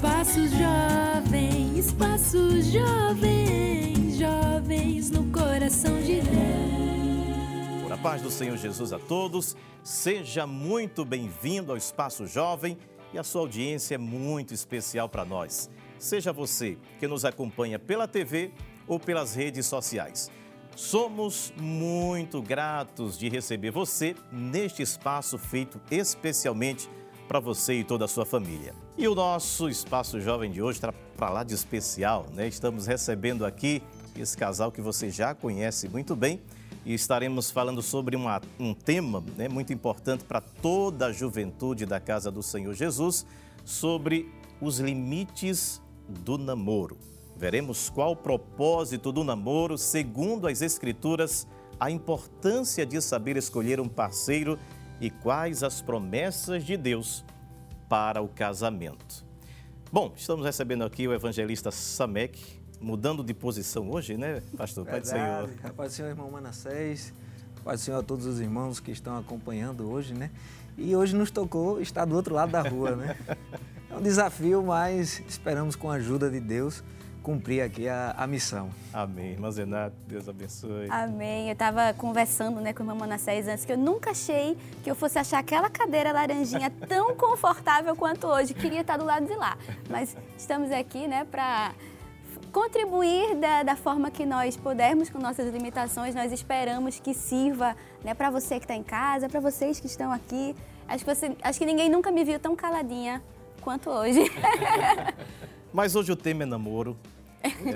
Espaço Jovem, Espaço Jovem, jovens no coração de Deus. Por a paz do Senhor Jesus a todos, seja muito bem-vindo ao Espaço Jovem e a sua audiência é muito especial para nós. Seja você que nos acompanha pela TV ou pelas redes sociais. Somos muito gratos de receber você neste espaço feito especialmente para você e toda a sua família. E o nosso Espaço Jovem de hoje está para lá de especial, né? Estamos recebendo aqui esse casal que você já conhece muito bem e estaremos falando sobre uma, um tema né, muito importante para toda a juventude da Casa do Senhor Jesus, sobre os limites do namoro. Veremos qual o propósito do namoro, segundo as Escrituras, a importância de saber escolher um parceiro e quais as promessas de Deus para o casamento. Bom, estamos recebendo aqui o evangelista Samek, mudando de posição hoje, né, pastor? Pai do Senhor. Pai do Senhor, irmão Manassés. Pai do Senhor a todos os irmãos que estão acompanhando hoje, né? E hoje nos tocou estar do outro lado da rua, né? É um desafio, mas esperamos com a ajuda de Deus cumprir aqui a, a missão. Amém. Irmã Zenato, Deus abençoe. Amém. Eu estava conversando né, com a irmã Manassés antes que eu nunca achei que eu fosse achar aquela cadeira laranjinha tão confortável quanto hoje. Queria estar do lado de lá. Mas estamos aqui né, para contribuir da, da, forma que nós pudermos com nossas limitações. Nós esperamos que sirva né, para você que está em casa, para vocês que estão aqui. Acho que, você, acho que ninguém nunca me viu tão caladinha quanto hoje. Mas hoje o tema é namoro.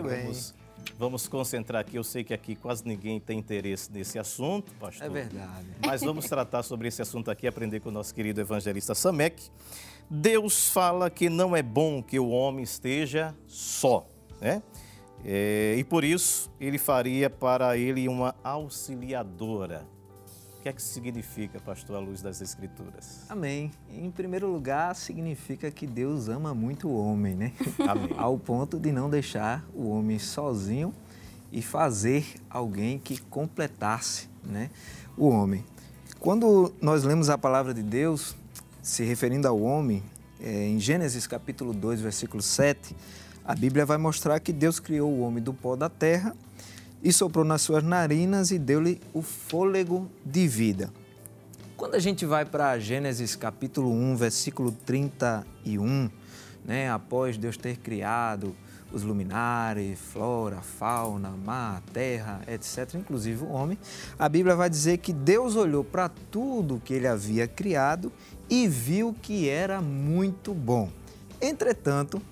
Vamos, vamos concentrar aqui. Eu sei que aqui quase ninguém tem interesse nesse assunto, pastor. É verdade. Mas vamos tratar sobre esse assunto aqui, aprender com o nosso querido evangelista Samek. Deus fala que não é bom que o homem esteja só, né? É, e por isso ele faria para ele uma auxiliadora que é que significa, pastor, à luz das Escrituras? Amém. Em primeiro lugar, significa que Deus ama muito o homem, né? Amém. Ao ponto de não deixar o homem sozinho e fazer alguém que completasse né, o homem. Quando nós lemos a palavra de Deus, se referindo ao homem, é, em Gênesis capítulo 2, versículo 7, a Bíblia vai mostrar que Deus criou o homem do pó da terra e soprou nas suas narinas e deu-lhe o fôlego de vida. Quando a gente vai para Gênesis capítulo 1, versículo 31, né, após Deus ter criado os luminares, flora, fauna, mar, terra, etc., inclusive o homem, a Bíblia vai dizer que Deus olhou para tudo que ele havia criado e viu que era muito bom. Entretanto,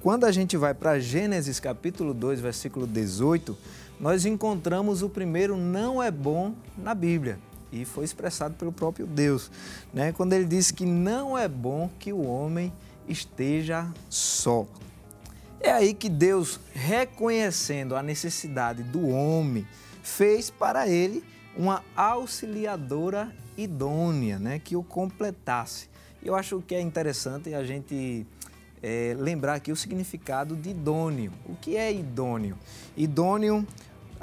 quando a gente vai para Gênesis capítulo 2, versículo 18, nós encontramos o primeiro não é bom na Bíblia. E foi expressado pelo próprio Deus, né? quando ele diz que não é bom que o homem esteja só. É aí que Deus, reconhecendo a necessidade do homem, fez para ele uma auxiliadora idônea, né? que o completasse. Eu acho que é interessante a gente é, lembrar aqui o significado de idôneo. O que é idôneo? Idôneo,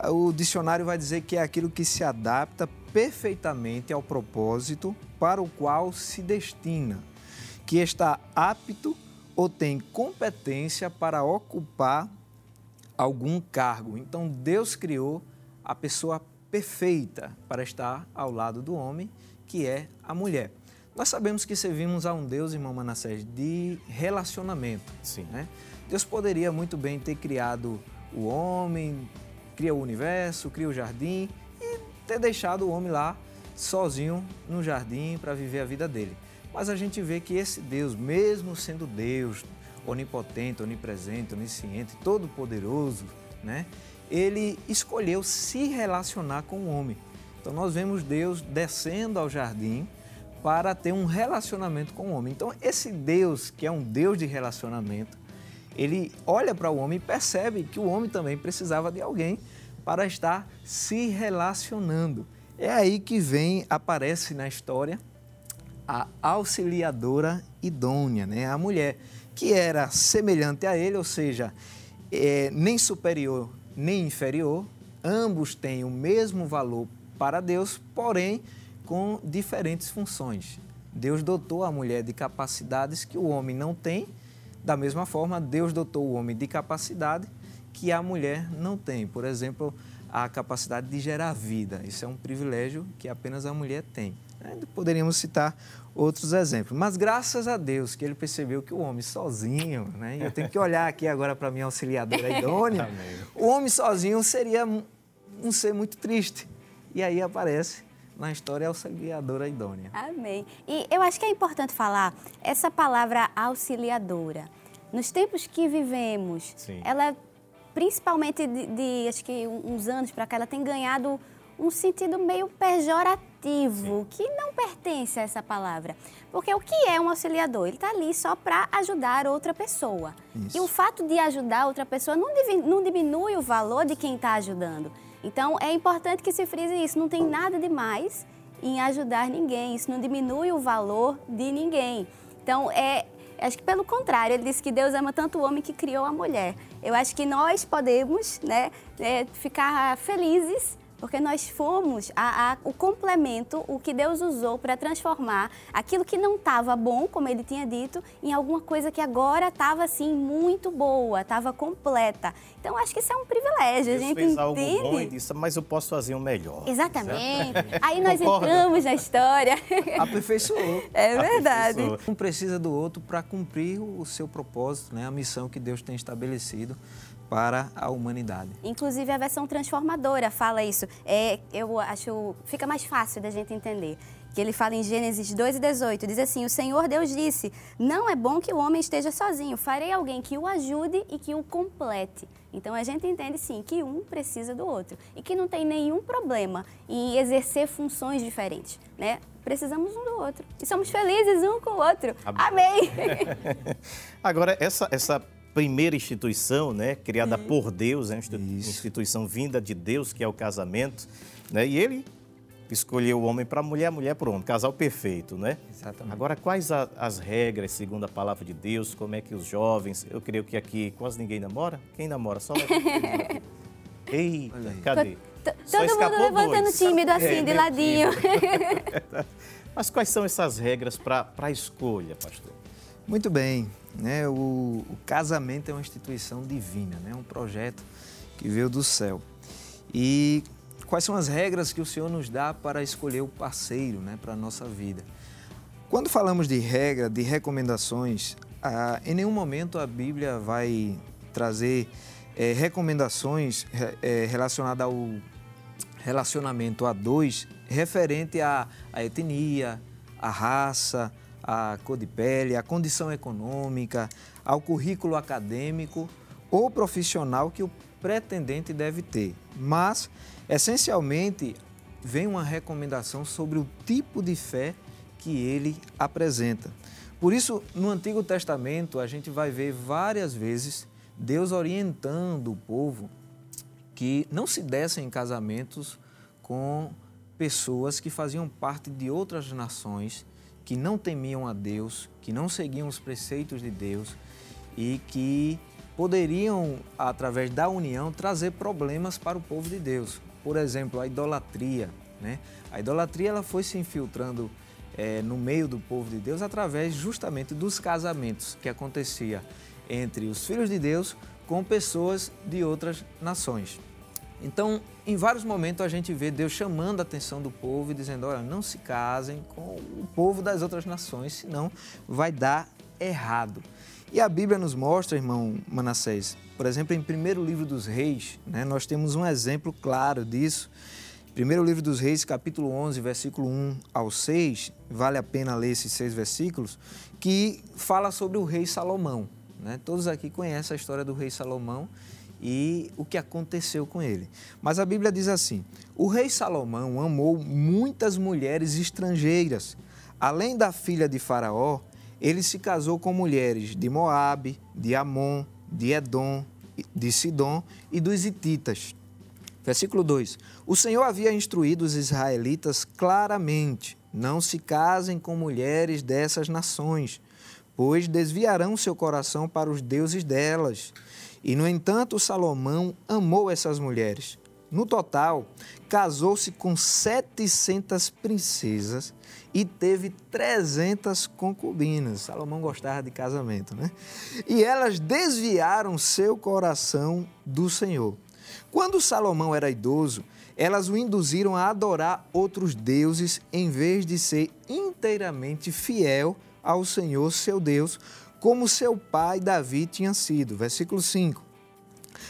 o dicionário vai dizer que é aquilo que se adapta perfeitamente ao propósito para o qual se destina, que está apto ou tem competência para ocupar algum cargo. Então Deus criou a pessoa perfeita para estar ao lado do homem, que é a mulher. Nós sabemos que servimos a um Deus, irmão Manassés, de relacionamento. Sim. Né? Deus poderia muito bem ter criado o homem, cria o universo, cria o jardim e ter deixado o homem lá sozinho no jardim para viver a vida dele. Mas a gente vê que esse Deus, mesmo sendo Deus, onipotente, onipresente, onisciente, todo-poderoso, né? ele escolheu se relacionar com o homem. Então nós vemos Deus descendo ao jardim para ter um relacionamento com o homem. Então, esse Deus, que é um Deus de relacionamento, ele olha para o homem e percebe que o homem também precisava de alguém para estar se relacionando. É aí que vem, aparece na história, a auxiliadora idônea, né? a mulher, que era semelhante a ele, ou seja, é, nem superior nem inferior, ambos têm o mesmo valor para Deus, porém com diferentes funções. Deus dotou a mulher de capacidades que o homem não tem, Da mesma forma, Deus dotou o homem de capacidade que a mulher não tem. Por exemplo, a capacidade de gerar vida. Isso é um privilégio que apenas a mulher tem. Poderíamos citar outros exemplos. Mas graças a Deus que ele percebeu que o homem sozinho, né? E eu tenho que olhar aqui agora para minha auxiliadora idônea. o homem sozinho seria um ser muito triste. E aí aparece na história a auxiliadora idônea. Amém. E eu acho que é importante falar essa palavra auxiliadora. Nos tempos que vivemos, Sim. ela principalmente de, de, acho que uns anos para cá, ela tem ganhado um sentido meio pejorativo, Sim. que não pertence a essa palavra. Porque o que é um auxiliador? Ele está ali só para ajudar outra pessoa. Isso. E o fato de ajudar outra pessoa não, não diminui o valor de quem está ajudando. Então, é importante que se frise isso. Não tem nada de mais em ajudar ninguém. Isso não diminui o valor de ninguém. Então, é, acho que pelo contrário, ele disse que Deus ama tanto o homem que criou a mulher. Eu acho que nós podemos né, é, ficar felizes porque nós fomos a, a, o complemento, o que Deus usou para transformar aquilo que não estava bom, como ele tinha dito, em alguma coisa que agora estava assim muito boa, estava completa. Então acho que isso é um privilégio. Deus a gente fez entende. algo bom e disse, mas eu posso fazer um melhor. Exatamente. Aí nós Concorda? entramos na história. Aperfeiçoou. É verdade. Um precisa do outro para cumprir o seu propósito, né? a missão que Deus tem estabelecido para a humanidade. Inclusive a versão transformadora fala isso. É, eu acho fica mais fácil da gente entender. Que ele fala em Gênesis 2 e 18, diz assim: O Senhor Deus disse: Não é bom que o homem esteja sozinho, farei alguém que o ajude e que o complete. Então a gente entende sim que um precisa do outro e que não tem nenhum problema em exercer funções diferentes, né? Precisamos um do outro e somos felizes um com o outro. Amém. Agora essa essa primeira instituição, né, criada uhum. por Deus, é uma instituição vinda de Deus, que é o casamento, né? E ele escolheu o homem para a mulher, a mulher para o homem, casal perfeito, né? Exatamente. Agora, quais a, as regras segundo a palavra de Deus? Como é que os jovens, eu creio que aqui quase ninguém namora? Quem namora? Só Ei, cadê? Todo mundo levantando dois. tímido assim, é, de ladinho. Mas quais são essas regras para a escolha, pastor? Muito bem. Né? O, o, casamento é uma instituição divina, né? um projeto que veio do céu. E quais são as regras que o Senhor nos dá para escolher o parceiro né? para a nossa vida? Quando falamos de regra, de recomendações, ah, em nenhum momento a Bíblia vai trazer é, recomendações é, relacionadas ao relacionamento a dois referente à, à etnia, à raça, à cor de pele, à condição econômica, ao currículo acadêmico ou profissional que o pretendente deve ter. Mas, essencialmente, vem uma recomendação sobre o tipo de fé que ele apresenta. Por isso, no Antigo Testamento, a gente vai ver várias vezes Deus orientando o povo que não se dessem em casamentos com pessoas que faziam parte de outras nações que não temiam a Deus, que não seguiam os preceitos de Deus e que poderiam, através da união, trazer problemas para o povo de Deus. Por exemplo, a idolatria. Né? A idolatria ela foi se infiltrando é, no meio do povo de Deus através justamente dos casamentos que acontecia entre os filhos de Deus com pessoas de outras nações. Então, em vários momentos a gente vê Deus chamando a atenção do povo e dizendo: olha, não se casem com o povo das outras nações, senão vai dar errado. E a Bíblia nos mostra, irmão Manassés, por exemplo, em primeiro livro dos Reis, né, nós temos um exemplo claro disso. Primeiro livro dos Reis, capítulo 11, versículo 1 ao 6, vale a pena ler esses seis versículos, que fala sobre o rei Salomão. Né? Todos aqui conhecem a história do rei Salomão e o que aconteceu com ele. Mas a Bíblia diz assim: o rei Salomão amou muitas mulheres estrangeiras. Além da filha de Faraó, ele se casou com mulheres de Moabe, de Amon, de Edom, de Sidom e dos Hititas. Versículo 2: O Senhor havia instruído os israelitas claramente: não se casem com mulheres dessas nações, pois desviarão seu coração para os deuses delas e, no entanto, Salomão amou essas mulheres. No total, casou-se com 700 princesas e teve 300 concubinas. Salomão gostava de casamento, né? E elas desviaram seu coração do Senhor. Quando Salomão era idoso, elas o induziram a adorar outros deuses em vez de ser inteiramente fiel ao Senhor, seu Deus, como seu pai Davi tinha sido. Versículo 5.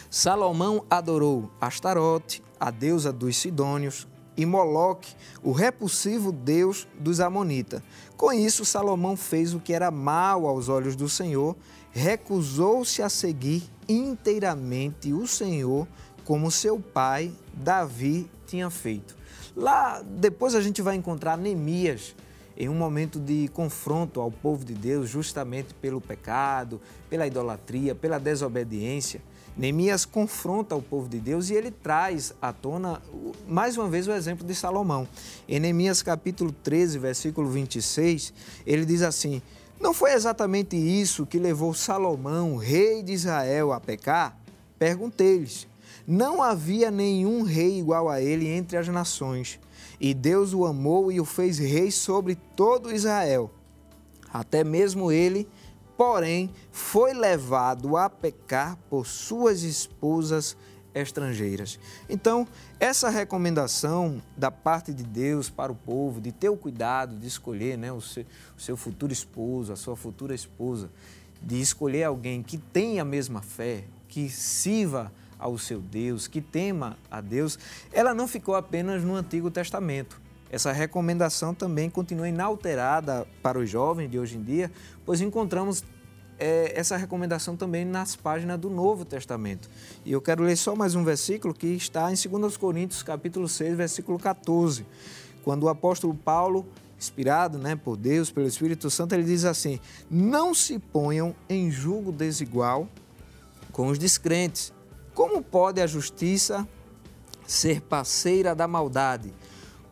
Salomão adorou Astarote, a deusa dos Sidônios, e Moloque, o repulsivo deus dos Amonitas. Com isso, Salomão fez o que era mal aos olhos do Senhor, recusou-se a seguir inteiramente o Senhor, como seu pai Davi tinha feito. Lá depois a gente vai encontrar Neemias em um momento de confronto ao povo de Deus, justamente pelo pecado, pela idolatria, pela desobediência. Neemias confronta o povo de Deus e ele traz à tona, mais uma vez, o exemplo de Salomão. Em Neemias capítulo 13, versículo 26, ele diz assim: Não foi exatamente isso que levou Salomão, rei de Israel, a pecar? Perguntei-lhes. Não havia nenhum rei igual a ele entre as nações. E Deus o amou e o fez rei sobre todo Israel. Até mesmo ele porém foi levado a pecar por suas esposas estrangeiras. Então, essa recomendação da parte de Deus para o povo, de ter o cuidado de escolher né, o, seu, o seu futuro esposo, a sua futura esposa, de escolher alguém que tenha a mesma fé, que sirva ao seu Deus, que tema a Deus, ela não ficou apenas no Antigo Testamento. Essa recomendação também continua inalterada para os jovens de hoje em dia, pois encontramos é, essa recomendação também nas páginas do Novo Testamento. E eu quero ler só mais um versículo que está em 2 Coríntios, capítulo 6, versículo 14, quando o apóstolo Paulo, inspirado né, por Deus, pelo Espírito Santo, ele diz assim: Não se ponham em julgo desigual com os descrentes. Como pode a justiça ser parceira da maldade?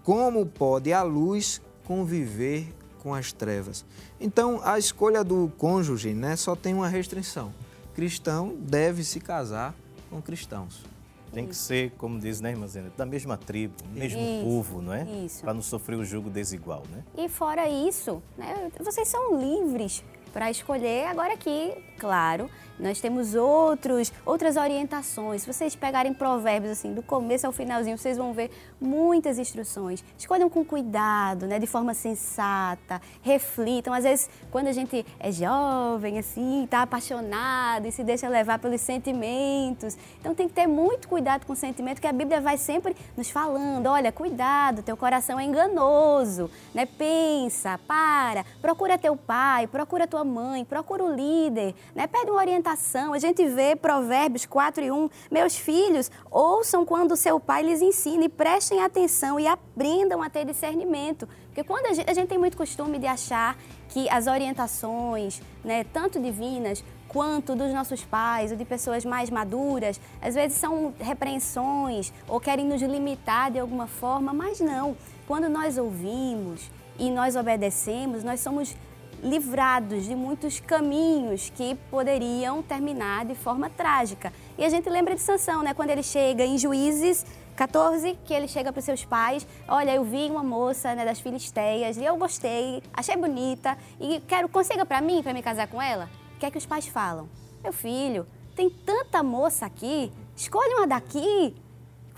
Como pode a luz conviver com as trevas? Então, a escolha do cônjuge né, só tem uma restrição. Cristão deve se casar com cristãos. Tem que ser, como diz, né, irmã Zena, da mesma tribo, mesmo isso, povo, não é? Isso. Para não sofrer o jugo desigual, né? E fora isso, né, vocês são livres para escolher. Agora aqui, claro, nós temos outros, outras orientações. Se vocês pegarem provérbios assim, do começo ao finalzinho, vocês vão ver muitas instruções. Escolham com cuidado, né, de forma sensata, reflitam. Às vezes, quando a gente é jovem, assim, está apaixonado e se deixa levar pelos sentimentos. Então tem que ter muito cuidado com o sentimento, que a Bíblia vai sempre nos falando, olha, cuidado, teu coração é enganoso, né? Pensa, para, procura teu pai, procura tua mãe, procura o líder, né? Pede uma orientação a gente vê Provérbios 4 e 1. Meus filhos, ouçam quando seu pai lhes ensina e prestem atenção e aprendam a ter discernimento. Porque quando a gente, a gente tem muito costume de achar que as orientações, né, tanto divinas quanto dos nossos pais ou de pessoas mais maduras, às vezes são repreensões ou querem nos limitar de alguma forma, mas não. Quando nós ouvimos e nós obedecemos, nós somos livrados de muitos caminhos que poderiam terminar de forma trágica. E a gente lembra de Sansão, né? Quando ele chega em Juízes 14, que ele chega para os seus pais, olha, eu vi uma moça né, das Filisteias e eu gostei, achei bonita e quero, consiga para mim, para me casar com ela. O que é que os pais falam? Meu filho, tem tanta moça aqui, escolhe uma daqui,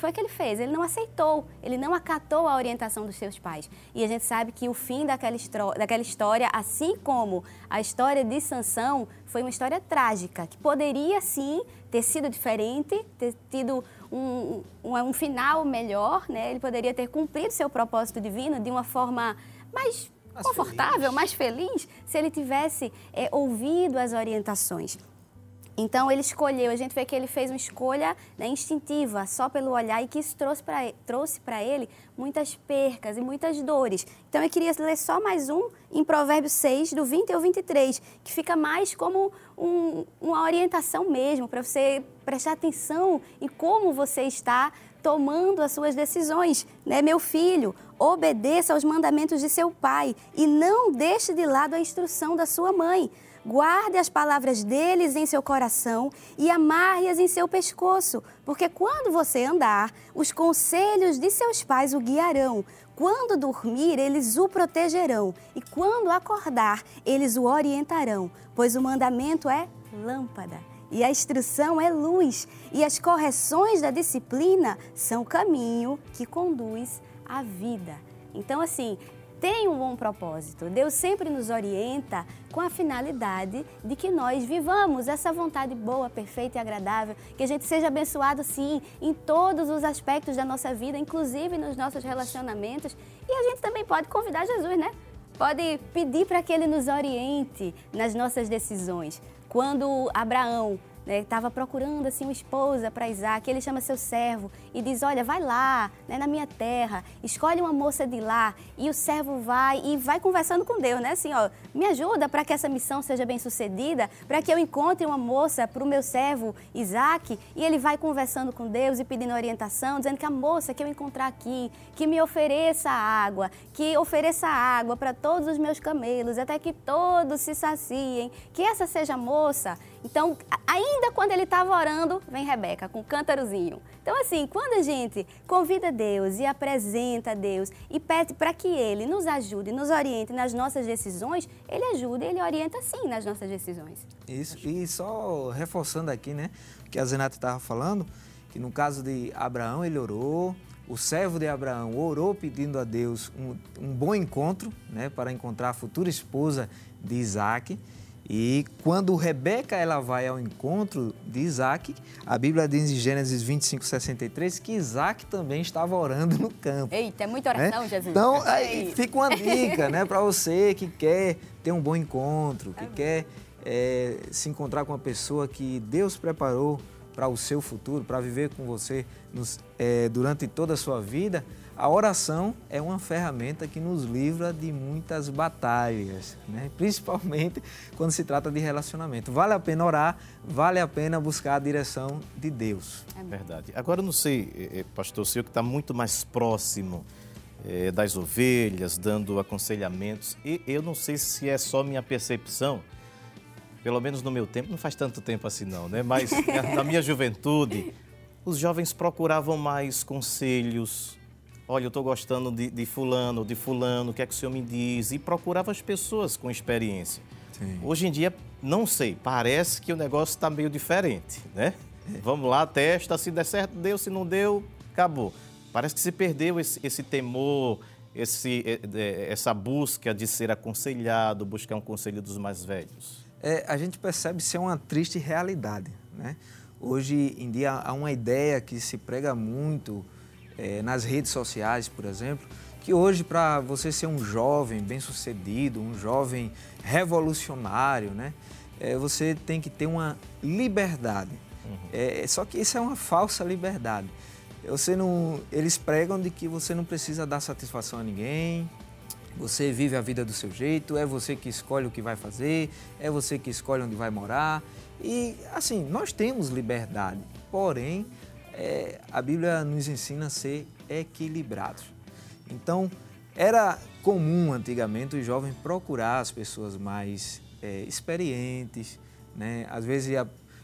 foi o que ele fez. Ele não aceitou, ele não acatou a orientação dos seus pais. E a gente sabe que o fim daquela, daquela história, assim como a história de Sansão, foi uma história trágica, que poderia sim ter sido diferente, ter tido um, um, um final melhor, né? Ele poderia ter cumprido seu propósito divino de uma forma mais mais confortável, feliz. mais feliz, se ele tivesse é, ouvido as orientações. Então ele escolheu, a gente vê que ele fez uma escolha né, instintiva, só pelo olhar, e que isso trouxe para ele muitas percas e muitas dores. Então eu queria ler só mais um em Provérbios 6, do 20 ao 23, que fica mais como um, uma orientação mesmo, para você prestar atenção em como você está tomando as suas decisões. Né? Meu filho, obedeça aos mandamentos de seu pai e não deixe de lado a instrução da sua mãe guarde as palavras deles em seu coração e amarre-as em seu pescoço, porque quando você andar, os conselhos de seus pais o guiarão. Quando dormir, eles o protegerão, e quando acordar, eles o orientarão, pois o mandamento é lâmpada e a instrução é luz, e as correções da disciplina são o caminho que conduz à vida. Então, assim, tem um bom propósito. Deus sempre nos orienta com a finalidade de que nós vivamos essa vontade boa, perfeita e agradável, que a gente seja abençoado sim em todos os aspectos da nossa vida, inclusive nos nossos relacionamentos. E a gente também pode convidar Jesus, né? Pode pedir para que ele nos oriente nas nossas decisões. Quando Abraão estava né, procurando assim uma esposa para Isaac, ele chama seu servo e diz: Olha, vai lá, né, na minha terra, escolhe uma moça de lá. E o servo vai e vai conversando com Deus, né? Assim, ó, me ajuda para que essa missão seja bem sucedida, para que eu encontre uma moça para o meu servo Isaac. E ele vai conversando com Deus e pedindo orientação, dizendo que a moça que eu encontrar aqui, que me ofereça água, que ofereça água para todos os meus camelos, até que todos se saciem, que essa seja a moça. Então, ainda quando ele estava orando, vem Rebeca com o cântarozinho. Então, assim, quando a gente convida Deus e apresenta a Deus e pede para que Ele nos ajude, nos oriente nas nossas decisões, Ele ajuda e Ele orienta sim nas nossas decisões. Isso, e só reforçando aqui, né, que a Zenata estava falando, que no caso de Abraão, ele orou, o servo de Abraão orou pedindo a Deus um, um bom encontro, né, para encontrar a futura esposa de Isaac. E quando Rebeca ela vai ao encontro de Isaac, a Bíblia diz em Gênesis 25, 63 que Isaac também estava orando no campo. Eita, é muita oração, né? Jesus. Então, aí fica uma dica né, para você que quer ter um bom encontro, que Amém. quer é, se encontrar com uma pessoa que Deus preparou para o seu futuro, para viver com você nos, é, durante toda a sua vida. A oração é uma ferramenta que nos livra de muitas batalhas, né? principalmente quando se trata de relacionamento. Vale a pena orar, vale a pena buscar a direção de Deus. É verdade. Agora, eu não sei, eh, eh, pastor, o senhor que está muito mais próximo é, das ovelhas, dando aconselhamentos, e eu não sei se é só minha percepção, pelo menos no meu tempo, não faz tanto tempo assim não, né? Mas na minha juventude, os jovens procuravam mais conselhos, olha, eu estou gostando de, de, fulano, de fulano, o que é que o senhor me diz? E procurava as pessoas com experiência. Sim. Hoje em dia, não sei, parece que o negócio está meio diferente, né? É. Vamos lá, testa, se der certo, deu, se não deu, acabou. Parece que se perdeu esse, esse temor, esse, é, é, essa busca de ser aconselhado, buscar um conselho dos mais velhos. É, a gente percebe ser uma triste realidade, né? Hoje em dia há uma ideia que se prega muito é, nas redes sociais, por exemplo, que hoje para você ser um jovem bem-sucedido, um jovem revolucionário, né, é, você tem que ter uma liberdade. Uhum. É, só que isso é uma falsa liberdade. Você não, eles pregam de que você não precisa dar satisfação a ninguém, você vive a vida do seu jeito, é você que escolhe o que vai fazer, é você que escolhe onde vai morar. E assim, nós temos liberdade, porém é, a Bíblia nos ensina a ser equilibrados. Então, era comum antigamente o jovem procurar as pessoas mais é, experientes, né? Às vezes,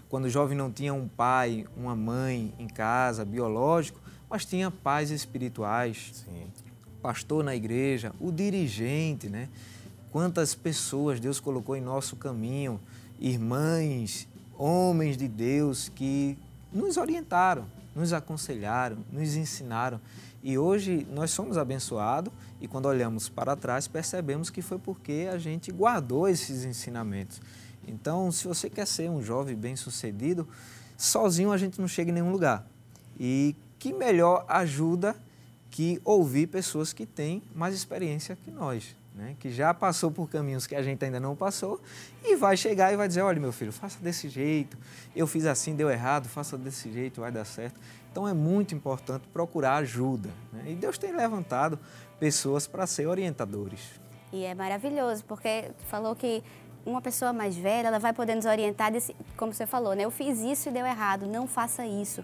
quando o jovem não tinha um pai, uma mãe em casa, biológico, mas tinha pais espirituais, Sim. pastor na igreja, o dirigente, né? Quantas pessoas Deus colocou em nosso caminho, irmãs, homens de Deus que nos orientaram, nos aconselharam, nos ensinaram. E hoje nós somos abençoados e quando olhamos para trás percebemos que foi porque a gente guardou esses ensinamentos. Então, se você quer ser um jovem bem-sucedido, sozinho a gente não chega em nenhum lugar. E que melhor ajuda que ouvir pessoas que têm mais experiência que nós né, que já passou por caminhos que a gente ainda não passou e vai chegar e vai dizer, olha meu filho, faça desse jeito, eu fiz assim, deu errado, faça desse jeito, vai dar certo. Então é muito importante procurar ajuda. Né? E Deus tem levantado pessoas para ser orientadores. E é maravilhoso, porque falou que uma pessoa mais velha, ela vai poder nos orientar, desse, como você falou, né? Eu fiz isso e deu errado, não faça isso.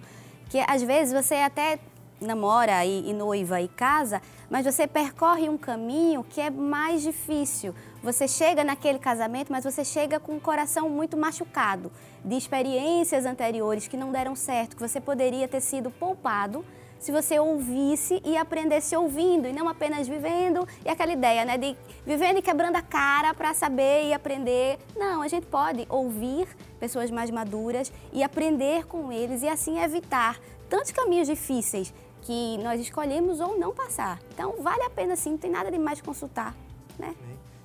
Que às vezes você até namora e, e noiva e casa, mas você percorre um caminho que é mais difícil. você chega naquele casamento, mas você chega com o coração muito machucado de experiências anteriores que não deram certo, que você poderia ter sido poupado se você ouvisse e aprendesse ouvindo e não apenas vivendo e aquela ideia, né, de vivendo e quebrando a cara para saber e aprender. Não, a gente pode ouvir pessoas mais maduras e aprender com eles e assim evitar tantos caminhos difíceis que nós escolhemos ou não passar. Então, vale a pena sim, não tem nada de mais consultar, né?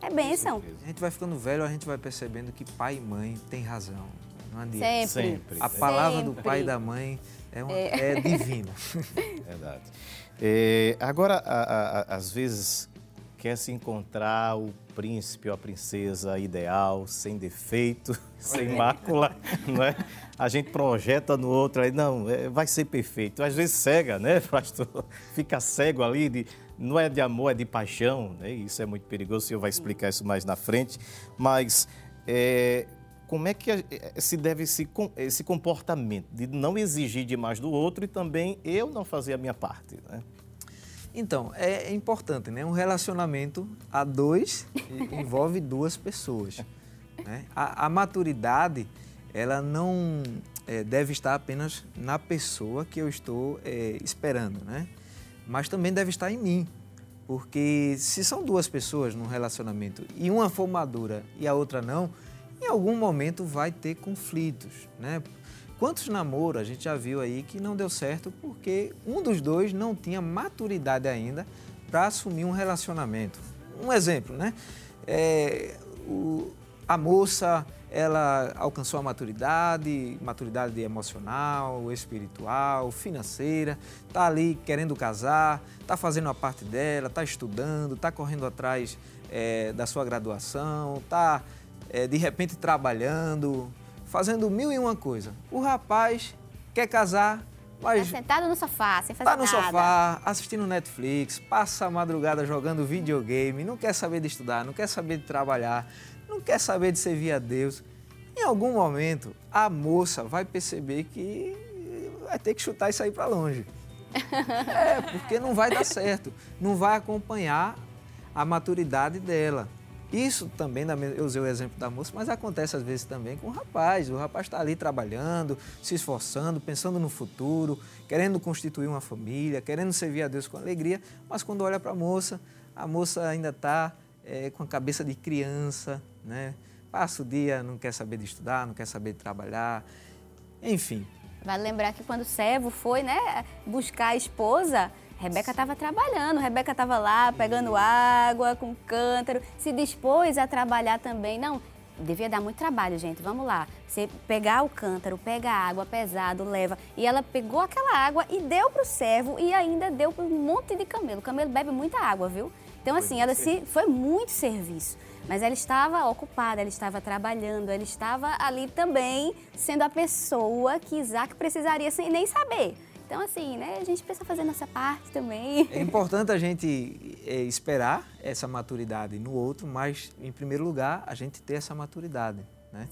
É bênção. A gente vai ficando velho, a gente vai percebendo que pai e mãe têm razão. Não adianta. Sempre. Sempre. A palavra do Sempre. pai e da mãe é, uma, é. divina. Verdade. É, agora, a- a- a- às vezes, quer se encontrar o príncipe ou a princesa ideal, sem defeito, sem mácula, não é? A gente projeta no outro aí, não, é, vai ser perfeito. Às vezes cega, né, pastor? Fica cego ali, de, não é de amor, é de paixão, né? Isso é muito perigoso, o senhor vai explicar isso mais na frente. Mas é, como é que a- se deve esse, com- esse comportamento de não exigir demais do outro e também eu não fazer a minha parte, né? Então, é é importante, né? Um relacionamento a dois envolve duas pessoas. Né? A, a maturidade, ela não é, deve estar apenas na pessoa que eu estou é, esperando, né? Mas também deve estar em mim. Porque se são duas pessoas num relacionamento e uma for madura e a outra não, em algum momento vai ter conflitos, né? Quantos namoros a gente já viu aí que não deu certo porque um dos dois não tinha maturidade ainda para assumir um relacionamento. Um exemplo, né? É, o- a moça, ela alcançou a maturidade, maturidade emocional, espiritual, financeira, tá ali querendo casar, tá fazendo a parte dela, tá estudando, tá correndo atrás é, da sua graduação, tá é, de repente trabalhando, fazendo mil e uma coisa. O rapaz quer casar, Tá mas sentado no sofá, sem fazer Tá no nada. sofá, assistindo Netflix, passa a madrugada jogando videogame, não quer saber de estudar, não quer saber de trabalhar, não quer saber de servir a Deus. Em algum momento, a moça vai perceber que vai ter que chutar isso aí para longe. É, porque não vai dar certo, não vai acompanhar a maturidade dela. Isso também, eu usei o exemplo da moça, mas acontece às vezes também com o rapaz. O rapaz está ali trabalhando, se esforçando, pensando no futuro, querendo constituir uma família, querendo servir a Deus com alegria, mas quando olha para a moça, a moça ainda está com a cabeça de criança, né? Passa o dia, não quer saber de estudar, não quer saber de trabalhar, enfim. Vale lembrar que quando o servo foi, né, buscar a esposa, Rebeca estava trabalhando, Rebeca estava lá pegando água com cântaro, se dispôs a trabalhar também. Não, devia dar muito trabalho, gente. Vamos lá. Você pegar o cântaro, pega a água pesado, leva. E ela pegou aquela água e deu para o servo e ainda deu para um monte de camelo. O camelo bebe muita água, viu? Então, assim, ela se foi muito serviço. Mas ela estava ocupada, ela estava trabalhando, ela estava ali também sendo a pessoa que Isaac precisaria sem nem saber. Então, assim, né, a gente precisa fazer nossa parte também. É importante a gente é, esperar essa maturidade no outro, mas, em primeiro lugar, a gente ter essa maturidade. Né?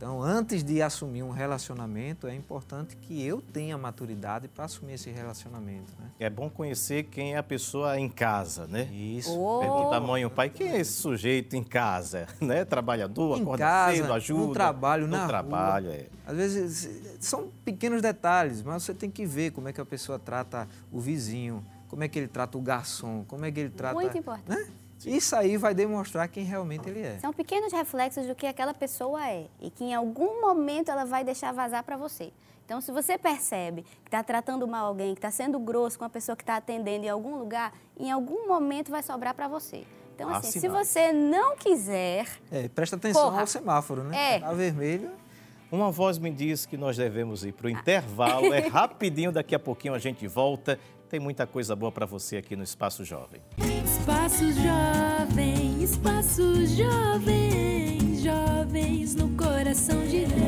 Então, antes de assumir um relacionamento, é importante que eu tenha maturidade para assumir esse relacionamento. Né? É bom conhecer quem é a pessoa em casa, né? Isso. Oh. Pergunta à mãe e ao pai, quem é esse sujeito em casa? Né? Trabalhador, Em acorda casa, cedo, no ajuda. trabalho, no na rua. trabalho, é. Às vezes são pequenos detalhes, mas você tem que ver como é que a pessoa trata o vizinho, como é que ele trata o garçom, como é que ele trata. Muito importante. Né? Isso aí vai demonstrar quem realmente ele é. São pequenos reflexos do que aquela pessoa é e que em algum momento ela vai deixar vazar para você. Então, se você percebe que está tratando mal alguém, que está sendo grosso com a pessoa que está atendendo em algum lugar, em algum momento vai sobrar para você. Então, Há assim, se sinais. você não quiser, É, presta atenção Corra. ao semáforo, né? É. Tá vermelho. Uma voz me diz que nós devemos ir para o intervalo. É rapidinho, daqui a pouquinho a gente volta. Tem muita coisa boa para você aqui no Espaço Jovem. Espaço Jovem, Espaço Jovem, jovens no coração de Deus.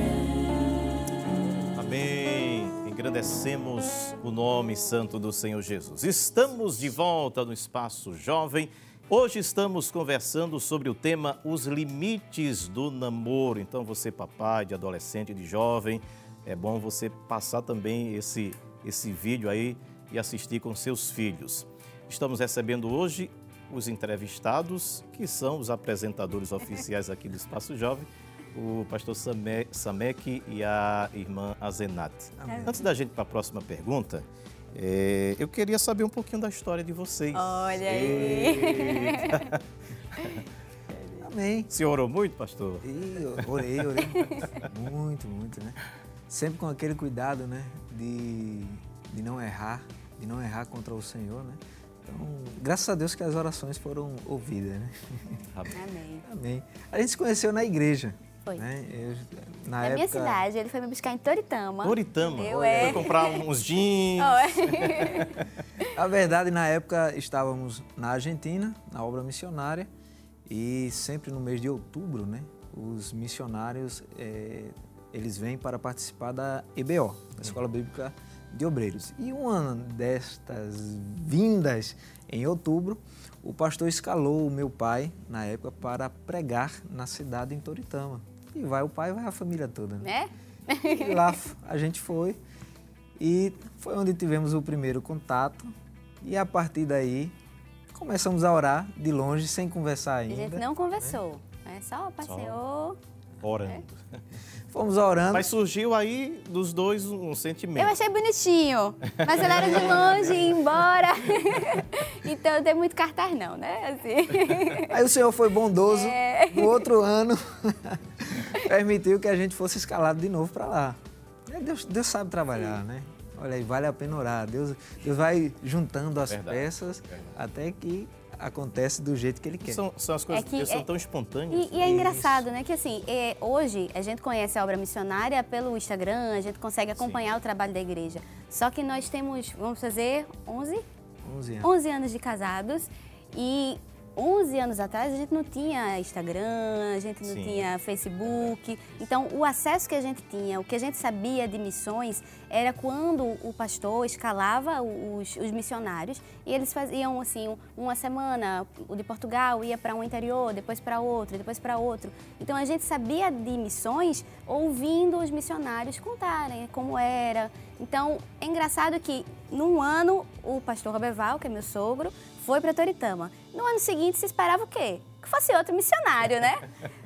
Amém. Engrandecemos o nome santo do Senhor Jesus. Estamos de volta no Espaço Jovem. Hoje estamos conversando sobre o tema Os Limites do Namoro. Então, você, papai, de adolescente, de jovem, é bom você passar também esse, esse vídeo aí e assistir com seus filhos. Estamos recebendo hoje os entrevistados, que são os apresentadores oficiais aqui do Espaço Jovem, o pastor Same- Samek e a irmã Azenate. Amém. Antes da gente para a próxima pergunta, é, eu queria saber um pouquinho da história de vocês. Olha aí. Amém. Você orou muito, pastor? E orei, orei. muito, muito, né? Sempre com aquele cuidado, né? De, de não errar, de não errar contra o Senhor, né? Então, graças a Deus que as orações foram ouvidas, né? Amém. Amém. A gente se conheceu na igreja. Foi. Né? Eu, na Na época, minha cidade, ele foi me buscar em Toritama. Toritama. Eu Foi é. comprar uns jeans. Oh, Na verdade, na época estávamos na Argentina, na obra missionária, e sempre no mês de outubro, né, os missionários eh, eles vêm para participar da EBO, da Escola Bíblica de Obreiros. E uma destas vindas em outubro, o pastor escalou o meu pai na época para pregar na cidade em Toritama. E vai o pai, vai a família toda. Né? né? E lá a gente foi e foi onde tivemos o primeiro contato. E a partir daí começamos a orar de longe, sem conversar A ainda. gente não conversou. É só passeou. Orando. Fomos orando. Mas surgiu aí dos dois um sentimento. Eu achei bonitinho, mas ele era de longe, ia embora. então não tem muito cartaz não, né? Assim. Aí o Senhor foi bondoso. É. No outro ano, permitiu que a gente fosse escalado de novo para lá. É, Deus, Deus sabe trabalhar, né? Olha aí, vale a pena orar. Deus, Deus vai juntando as Verdade, peças verdade. até que acontece do jeito que Ele quer. São, são as coisas É que que são é- tão espontâneas. E, e é engraçado, né? Que assim, é, hoje a gente conhece a obra missionária pelo Instagram, a gente consegue acompanhar o trabalho da igreja. Só que nós temos, vamos fazer 11? 11 anos. 11 anos de casados e 11 anos atrás a gente não tinha Instagram, a gente não Sim. tinha Facebook. Então, o acesso que a gente tinha, o que a gente sabia de missões, era quando o pastor escalava os, os missionários e eles faziam assim, uma semana, o de Portugal ia para um interior, depois para outro, depois para outro. Então, a gente sabia de missões ouvindo os missionários contarem como era. Então, é engraçado que num ano o pastor Roberval, que é meu sogro, foi para Toritama. No ano seguinte se esperava o quê? Que fosse outro missionário, né?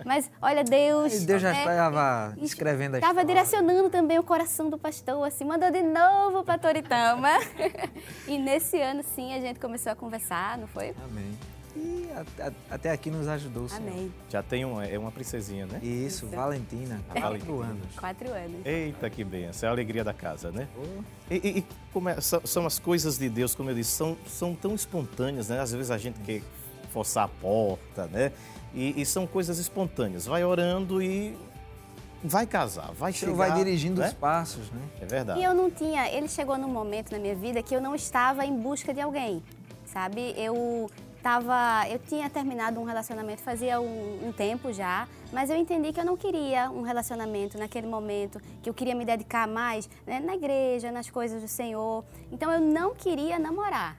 Mas olha, Deus. Aí Deus já né, estava escrevendo a Estava direcionando também o coração do pastor, assim, mandou de novo para Toritama. e nesse ano, sim, a gente começou a conversar, não foi? Amém. A- a- até aqui nos ajudou o Senhor. Amém. Já tem uma, é uma princesinha, né? Isso, Isso. Valentina, quatro anos. Quatro anos. Eita, que benção. É a alegria da casa, né? Oh, E, e- e como é- são, são as coisas de Deus, como eu disse, são, são tão espontâneas, né? Às vezes a gente quer forçar a porta, né? E, e são coisas espontâneas. Vai orando e vai casar, vai o chegar. Senhor vai dirigindo né? os passos, né? É verdade. E eu não tinha, ele chegou num momento na minha vida que eu não estava em busca de alguém, sabe? Eu tava, eu tinha terminado um relacionamento fazia um, um tempo já, mas eu entendi que eu não queria um relacionamento naquele momento, que eu queria me dedicar mais né, na igreja, nas coisas do Senhor. Então eu não queria namorar.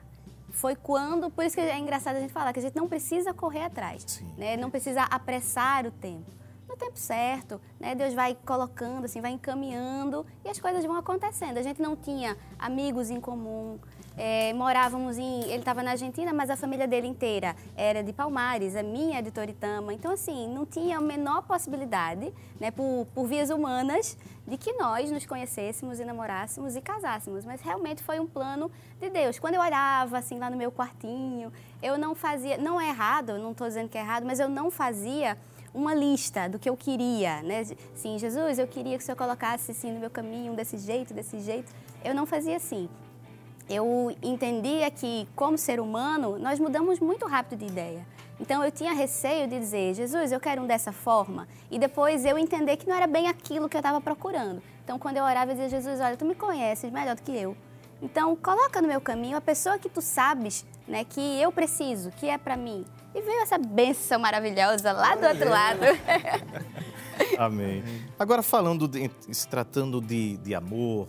Foi quando, por isso que é engraçado a gente falar que a gente não precisa correr atrás, Sim. né? Não precisa apressar o tempo no tempo certo, né? Deus vai colocando, assim, vai encaminhando e as coisas vão acontecendo. A gente não tinha amigos em comum, é, morávamos em. Ele estava na Argentina, mas a família dele inteira era de Palmares, a minha é de Toritama. Então, assim, não tinha a menor possibilidade, né, por, por vias humanas, de que nós nos conhecêssemos e namorássemos e casássemos. Mas realmente foi um plano de Deus. Quando eu olhava, assim, lá no meu quartinho, eu não fazia. Não é errado, não estou dizendo que é errado, mas eu não fazia uma lista do que eu queria, né? Sim, Jesus, eu queria que o Senhor colocasse assim no meu caminho desse jeito, desse jeito. Eu não fazia assim. Eu entendia que, como ser humano, nós mudamos muito rápido de ideia. Então eu tinha receio de dizer, Jesus, eu quero um dessa forma, e depois eu entender que não era bem aquilo que eu estava procurando. Então quando eu orava, eu dizia, Jesus, olha, tu me conheces melhor do que eu. Então coloca no meu caminho a pessoa que tu sabes, né, que eu preciso, que é para mim. E veio essa bênção maravilhosa lá do outro lado. Amém. Agora, falando, de, se tratando de, de amor,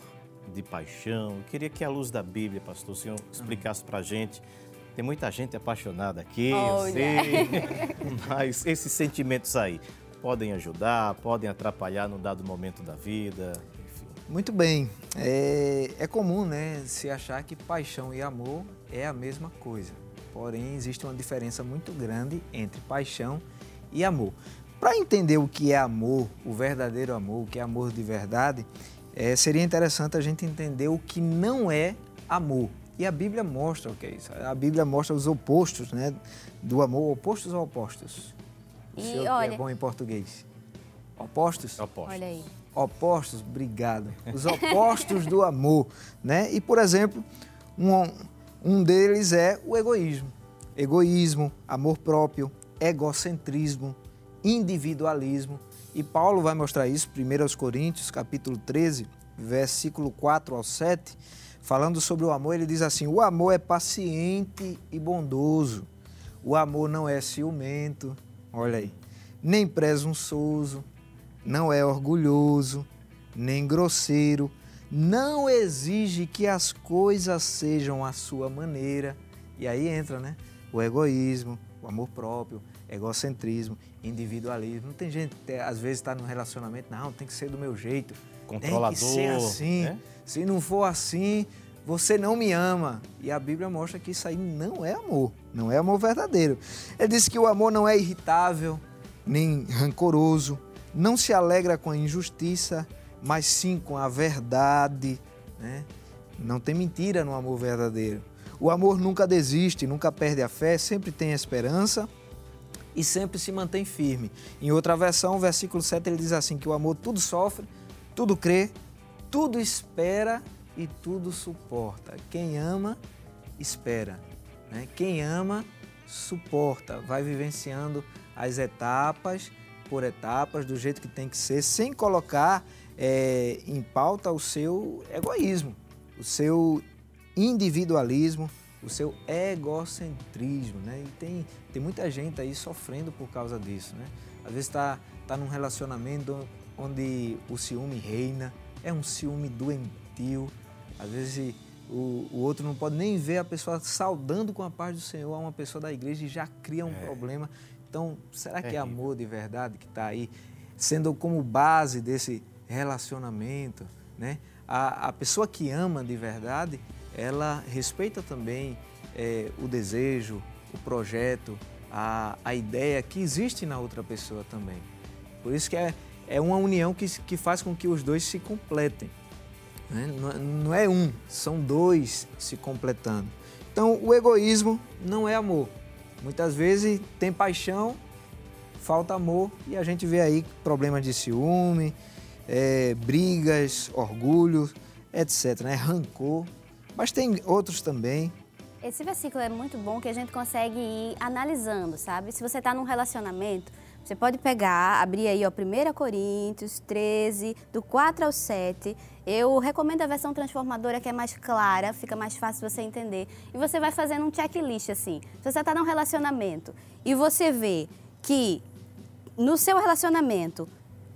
de paixão, eu queria que, à luz da Bíblia, pastor, o senhor explicasse para a gente. Tem muita gente apaixonada aqui, eu sei, mas esses sentimentos aí podem ajudar, podem atrapalhar num dado momento da vida, enfim. Muito bem. É, é comum, né, se achar que paixão e amor é a mesma coisa. porém existe uma diferença muito grande entre paixão e amor. Para entender o que é amor, o verdadeiro amor, o que é amor de verdade, é, seria interessante a gente entender o que não é amor. E a Bíblia mostra o que é isso. A Bíblia mostra os opostos né, do amor, opostos ou opostos? O E senhor que olha- é bom em português. Opostos? Opostos. Olha aí. opostos, obrigado. Os opostos do amor, né? E por exemplo, um, um deles é o egoísmo. Egoísmo, amor próprio, egocentrismo, individualismo. E Paulo vai mostrar isso, 1 Coríntios, capítulo 13, versículo 4 ao 7, falando sobre o amor, ele diz assim: "O amor é paciente e bondoso. O amor não é ciumento, olha aí, nem presunçoso, não é orgulhoso, nem grosseiro, não exige que as coisas sejam à sua maneira. E aí entra, né? O egoísmo, o amor próprio, egocentrismo, individualismo. Não tem gente que às vezes está num relacionamento, não, tem que ser do meu jeito. Tem que ser Controlador, assim. né? Se não for assim, você não me ama. E a Bíblia mostra que isso aí não é amor, não é amor verdadeiro. Ele diz que o amor não é irritável, nem rancoroso, não se alegra com a injustiça, mas sim com a verdade. Né? Não tem mentira no amor verdadeiro. O amor nunca desiste, nunca perde a fé, sempre tem esperança e sempre se mantém firme. Em outra versão, o versículo 7, ele diz assim: que o amor tudo sofre, tudo crê, tudo espera e tudo suporta. Quem ama, espera. Né? Quem ama, suporta, vai vivenciando as etapas por etapas, do jeito que tem que ser, sem colocar eh, em pauta o seu egoísmo, o seu individualismo, o seu egocentrismo, né? E tem, tem muita gente aí sofrendo por causa disso, né? Às vezes está tá num relacionamento onde o ciúme reina, é um ciúme doentio, às vezes o, o outro não pode nem ver a pessoa saudando com a paz do Senhor a uma pessoa da igreja e já cria um problema. Então, será que é amor de verdade que está aí, sendo como base desse relacionamento, né? A, a pessoa que ama de verdade, ela respeita também eh, o desejo, o projeto, a, a ideia que existe na outra pessoa também. Por isso que é, é uma união que, que faz com que os dois se completem. né? Não, não é um, são dois se completando. Então, o egoísmo não é amor. Muitas vezes tem paixão, falta amor e a gente vê aí problemas de ciúme, eh, brigas, orgulho, etc. Né? Rancor. Mas tem outros também. Esse versículo é muito bom que a gente consegue ir analisando, sabe? Se você está num relacionamento, você pode pegar, abrir aí, ó, 1 Coríntios 13, do 4 ao 7. Eu recomendo a versão transformadora que é mais clara, fica mais fácil você entender. E você vai fazendo um checklist assim. Se você está num relacionamento e você vê que no seu relacionamento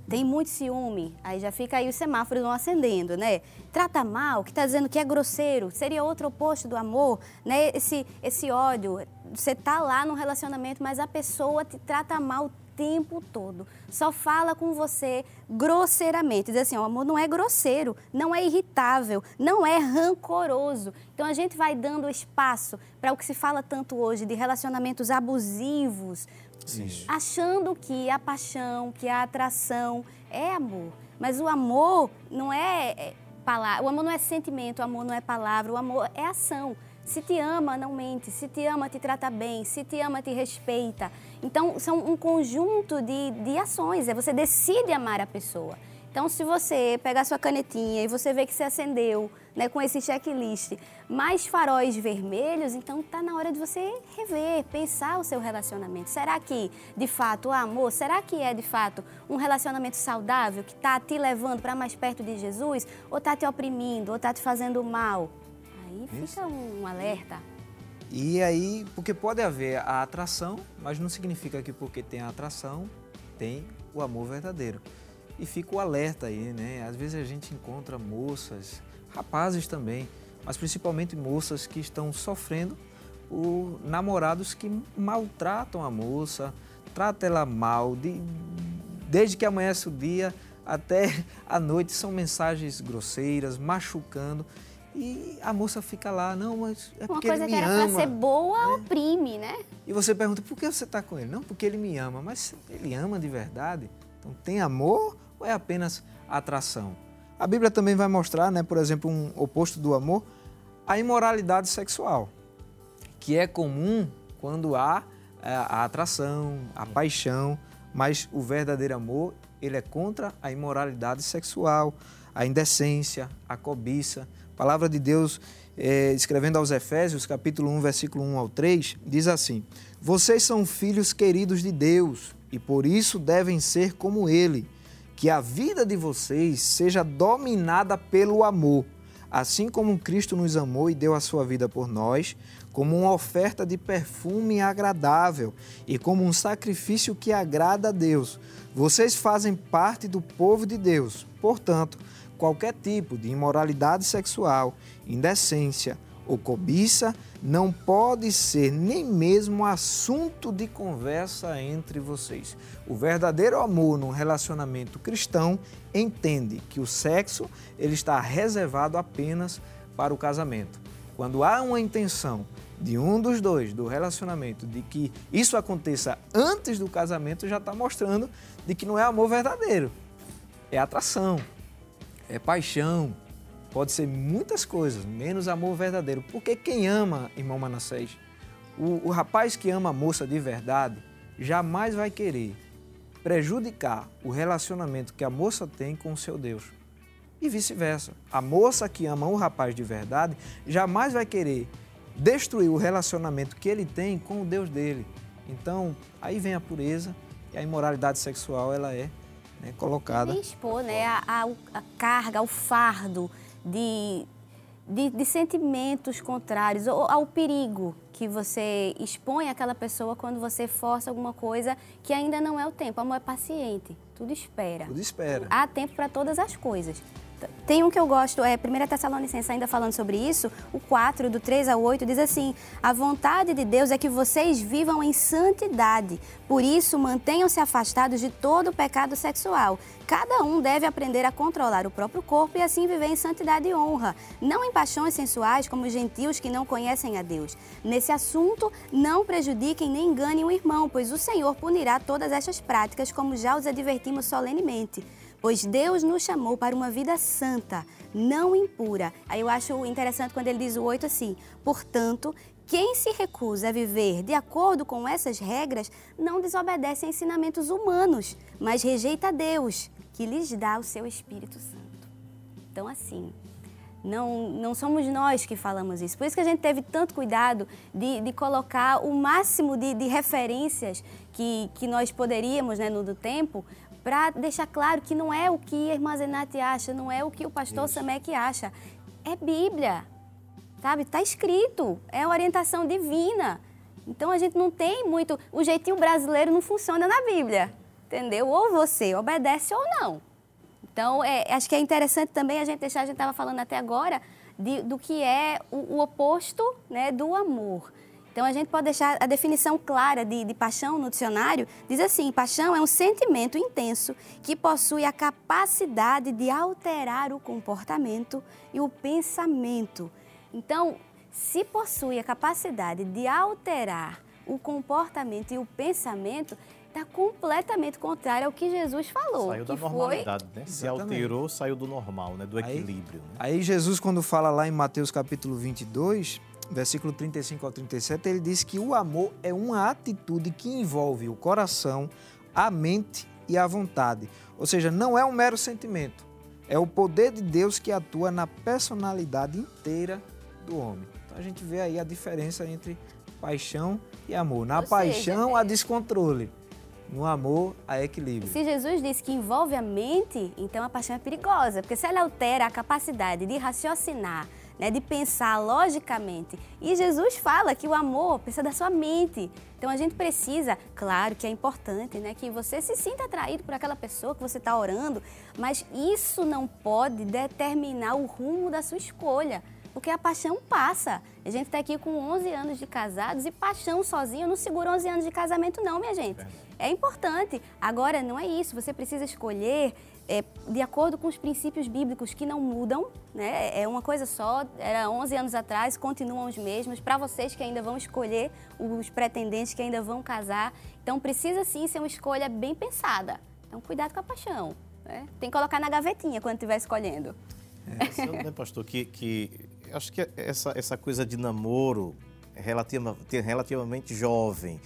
tem muito ciúme, aí já fica aí os semáforos vão acendendo, né? Trata mal, que está dizendo que é grosseiro, seria outro oposto do amor, né? Esse, esse ódio, você tá lá no relacionamento, mas a pessoa te trata mal o tempo todo. Só fala com você grosseiramente. Diz assim, o amor não é grosseiro, não é irritável, não é rancoroso. Então a gente vai dando espaço para o que se fala tanto hoje de relacionamentos abusivos, achando que a paixão, que a atração é amor. Mas o amor não é, é palavra, o amor não é sentimento, o amor não é palavra, o amor é ação. Se te ama, não mente. Se te ama, te trata bem. Se te ama, te respeita. Então, são um conjunto de, de ações. É você decide amar a pessoa. Então, se você pegar sua canetinha e você vê que você acendeu né, com esse checklist mais faróis vermelhos, então está na hora de você rever, pensar o seu relacionamento. Será que, de fato, o amor, será que é, de fato, um relacionamento saudável que está te levando para mais perto de Jesus? Ou está te oprimindo, ou está te fazendo mal? Aí fica um alerta. E aí, porque pode haver a atração, mas não significa que porque tem a atração, tem o amor verdadeiro. E fica o alerta aí, né? Às vezes a gente encontra moças, rapazes também, mas principalmente moças que estão sofrendo por namorados que maltratam a moça, tratam ela mal, de- desde que amanhece o dia até a noite são mensagens grosseiras, machucando. E a moça fica lá, não, mas é Uma porque coisa ele que me era ama. pra ser boa, oprime, né? E você pergunta, por que você está com ele? Não, porque ele me ama. Mas ele ama de verdade? Então tem amor ou é apenas atração? A Bíblia também vai mostrar, né, por exemplo, um oposto do amor, a imoralidade sexual, que é comum quando há é, a atração, a paixão, mas o verdadeiro amor, ele é contra a imoralidade sexual, a indecência, a cobiça. A palavra de Deus, é, escrevendo aos Efésios, capítulo 1, versículo 1 ao 3, diz assim: Vocês são filhos queridos de Deus e por isso devem ser como Ele. Que a vida de vocês seja dominada pelo amor, assim como Cristo nos amou e deu a sua vida por nós, como uma oferta de perfume agradável e como um sacrifício que agrada a Deus. Vocês fazem parte do povo de Deus. Portanto, qualquer tipo de imoralidade sexual, indecência ou cobiça não pode ser nem mesmo assunto de conversa entre vocês. O verdadeiro amor num relacionamento cristão entende que o sexo ele está reservado apenas para o casamento. Quando há uma intenção de um dos dois do relacionamento de que isso aconteça antes do casamento, já está mostrando de que não é amor verdadeiro, é atração, é paixão, pode ser muitas coisas, menos amor verdadeiro. Porque quem ama, irmão Manassés, o, o rapaz que ama a moça de verdade, jamais vai querer prejudicar o relacionamento que a moça tem com o seu Deus. E vice-versa. A moça que ama o rapaz de verdade jamais vai querer destruir o relacionamento que ele tem com o Deus dele. Então, aí vem a pureza e a imoralidade sexual, ela é né, colocada. E expor né, a, a, a carga, o fardo de, de, de sentimentos contrários, ou ao perigo que você expõe àquela pessoa quando você força alguma coisa que ainda não é o tempo. Amor é paciente, tudo espera. Tudo espera. Há tempo para todas as coisas. Tem um que eu gosto, é 1 Tessalonicenses, ainda falando sobre isso, o 4, do 3 ao 8, diz assim: A vontade de Deus é que vocês vivam em santidade, por isso mantenham-se afastados de todo o pecado sexual. Cada um deve aprender a controlar o próprio corpo e assim viver em santidade e honra, não em paixões sensuais como os gentios que não conhecem a Deus. Nesse assunto, não prejudiquem nem enganem o irmão, pois o Senhor punirá todas estas práticas, como já os advertimos solenemente pois Deus nos chamou para uma vida santa, não impura. Aí eu acho interessante quando ele diz o 8 assim: portanto, quem se recusa a viver de acordo com essas regras não desobedece a ensinamentos humanos, mas rejeita Deus, que lhes dá o seu Espírito Santo. Então, assim, não, não somos nós que falamos isso. Por isso que a gente teve tanto cuidado de, de colocar o máximo de, de referências que, que nós poderíamos né, no do tempo para deixar claro que não é o que a irmã Zenate acha, não é o que o pastor Isso. Samek acha. É Bíblia, sabe? Está escrito, é orientação divina. Então a gente não tem muito. O jeitinho brasileiro não funciona na Bíblia, entendeu? Ou você obedece ou não. Então, é, acho que é interessante também a gente deixar, a gente estava falando até agora, de, do que é o, o oposto né, do amor. Então, a gente pode deixar a definição clara de, de, paixão no dicionário. Diz assim: paixão é um sentimento intenso que possui a capacidade de alterar o comportamento e o pensamento. Então, se possui a capacidade de alterar o comportamento e o pensamento, está completamente contrário ao que Jesus falou. Saiu da normalidade, foi... né? Se alterou, saiu do normal, né? do equilíbrio. Aí, né? aí Jesus, quando fala lá em Mateus capítulo 22 versículo 35 ao 37, ele diz que o amor é uma atitude que envolve o coração, a mente e a vontade. Ou seja, não é um mero sentimento, é o poder de Deus que atua na personalidade inteira do homem. Então a gente vê aí a diferença entre paixão e amor. Na Ou paixão, seja, há descontrole. No amor, há equilíbrio. Se Jesus disse que envolve a mente, então a paixão é perigosa, porque se ela altera a capacidade de raciocinar, né, de pensar logicamente. E Jesus fala que o amor precisa da sua mente. Então a gente precisa, claro que é importante, né, que você se sinta atraído por aquela pessoa que você está orando, mas isso não pode determinar o rumo da sua escolha. Porque a paixão passa. A gente está aqui com 11 anos de casados e paixão sozinho não segura 11 anos de casamento, não, minha gente. É importante. Agora, não é isso. Você precisa escolher é, de acordo com os princípios bíblicos que não mudam, né? É uma coisa só, era 11 anos atrás, continuam os mesmos. Para vocês que ainda vão escolher os pretendentes que ainda vão casar, então precisa sim ser uma escolha bem pensada. Então cuidado com a paixão. Né? Tem que colocar na gavetinha quando estiver escolhendo. É, né, pastor, que, que acho que essa, essa coisa de namoro relativa, relativamente jovem,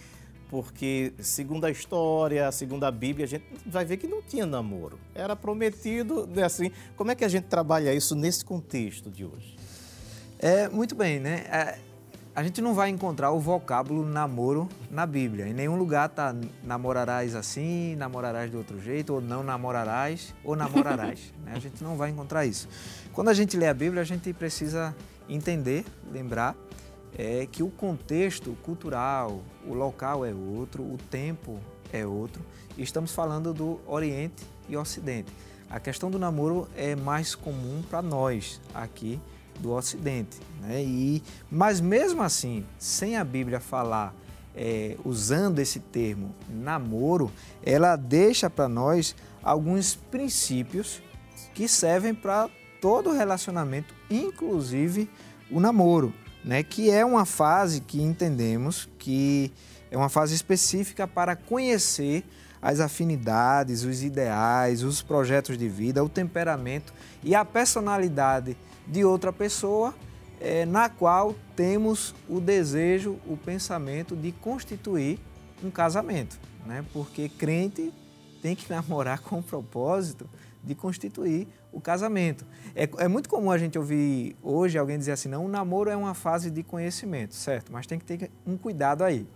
porque segundo a história, segundo a Bíblia, a gente vai ver que não tinha namoro. Era prometido, né, assim. Como é que a gente trabalha isso nesse contexto de hoje? É, muito bem, né? É, a gente não vai encontrar o vocábulo namoro na Bíblia. Em nenhum lugar tá namorarás assim, namorarás de outro jeito, ou não namorarás, ou namorarás. né? A gente não vai encontrar isso. Quando a gente lê a Bíblia, a gente precisa entender, lembrar é que o contexto cultural, o local é outro, o tempo é outro. E estamos falando do Oriente e Ocidente. A questão do namoro é mais comum para nós aqui do Ocidente, né? E mas mesmo assim, sem a Bíblia falar é, usando esse termo namoro, ela deixa para nós alguns princípios que servem para todo relacionamento, inclusive o namoro né, que é uma fase que entendemos que é uma fase específica para conhecer as afinidades, os ideais, os projetos de vida, o temperamento e a personalidade de outra pessoa, é, na qual temos o desejo, o pensamento de constituir um casamento, né? porque crente tem que namorar com o propósito de constituir o casamento. É, é, muito comum a gente ouvir hoje alguém dizer assim, não, o namoro é uma fase de conhecimento, certo? Mas tem que ter um cuidado aí.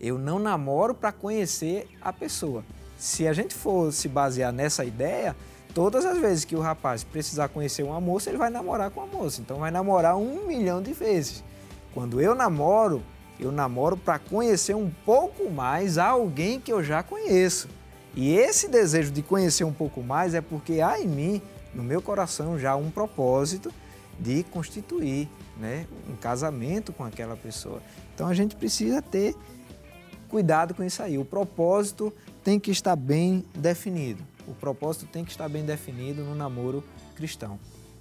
Eu não namoro para conhecer a pessoa. Se a gente for se basear nessa ideia, todas as vezes que o rapaz precisar conhecer uma moça, ele vai namorar com a moça. Então vai namorar um milhão de vezes. Quando eu namoro, eu namoro para conhecer um pouco mais alguém que eu já conheço. E esse desejo de conhecer um pouco mais é porque há em mim, no meu coração, já um propósito de constituir né, um casamento com aquela pessoa. Então a gente precisa ter cuidado com isso aí. O propósito tem que estar bem definido. O propósito tem que estar bem definido no namoro cristão.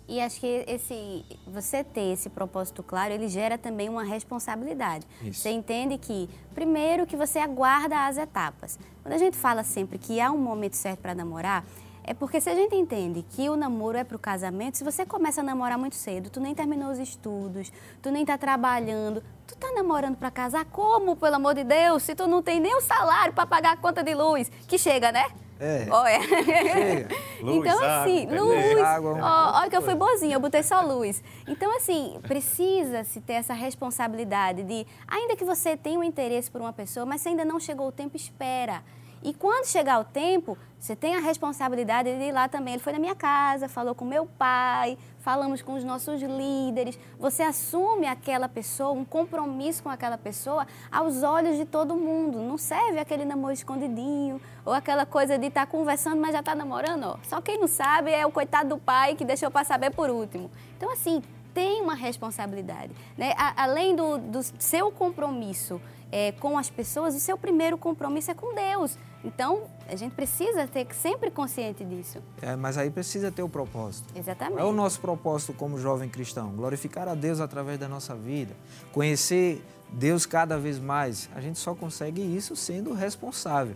E acho que esse, você ter esse propósito claro, ele gera também uma responsabilidade. Isso. Você entende que, primeiro, que você aguarda as etapas. Quando a gente fala sempre que há um momento certo para namorar, é porque se a gente entende que o namoro é para o casamento, se você começa a namorar muito cedo, tu nem terminou os estudos, tu nem está trabalhando, tu está namorando para casar como, pelo amor de Deus, se tu não tem nem o salário para pagar a conta de luz, que chega, né? É. Olha. Chega. Luz, então, assim, água, luz. Água, olha que eu fui boazinha, eu botei só luz. Então, assim, precisa-se ter essa responsabilidade de, ainda que você tenha um interesse por uma pessoa, mas se ainda não chegou o tempo, espera. E quando chegar o tempo, você tem a responsabilidade de ir lá também. Ele foi na minha casa, falou com meu pai, falamos com os nossos líderes. Você assume aquela pessoa, um compromisso com aquela pessoa aos olhos de todo mundo. Não serve aquele namoro escondidinho ou aquela coisa de estar tá conversando, mas já está namorando. Ó. Só quem não sabe é o coitado do pai que deixou para saber por último. Então, assim, tem uma responsabilidade. Né? A, além do, do seu compromisso é, com as pessoas, o seu primeiro compromisso é com Deus. Então, a gente precisa ter sempre consciente disso. É, mas aí precisa ter o propósito. Exatamente. Qual é o nosso propósito como jovem cristão? Glorificar a Deus através da nossa vida, conhecer Deus cada vez mais. A gente só consegue isso sendo responsável.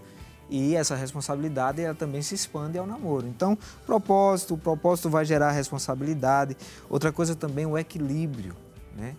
E essa responsabilidade ela também se expande ao namoro. Então, propósito, o propósito vai gerar responsabilidade. Outra coisa também, o equilíbrio, né?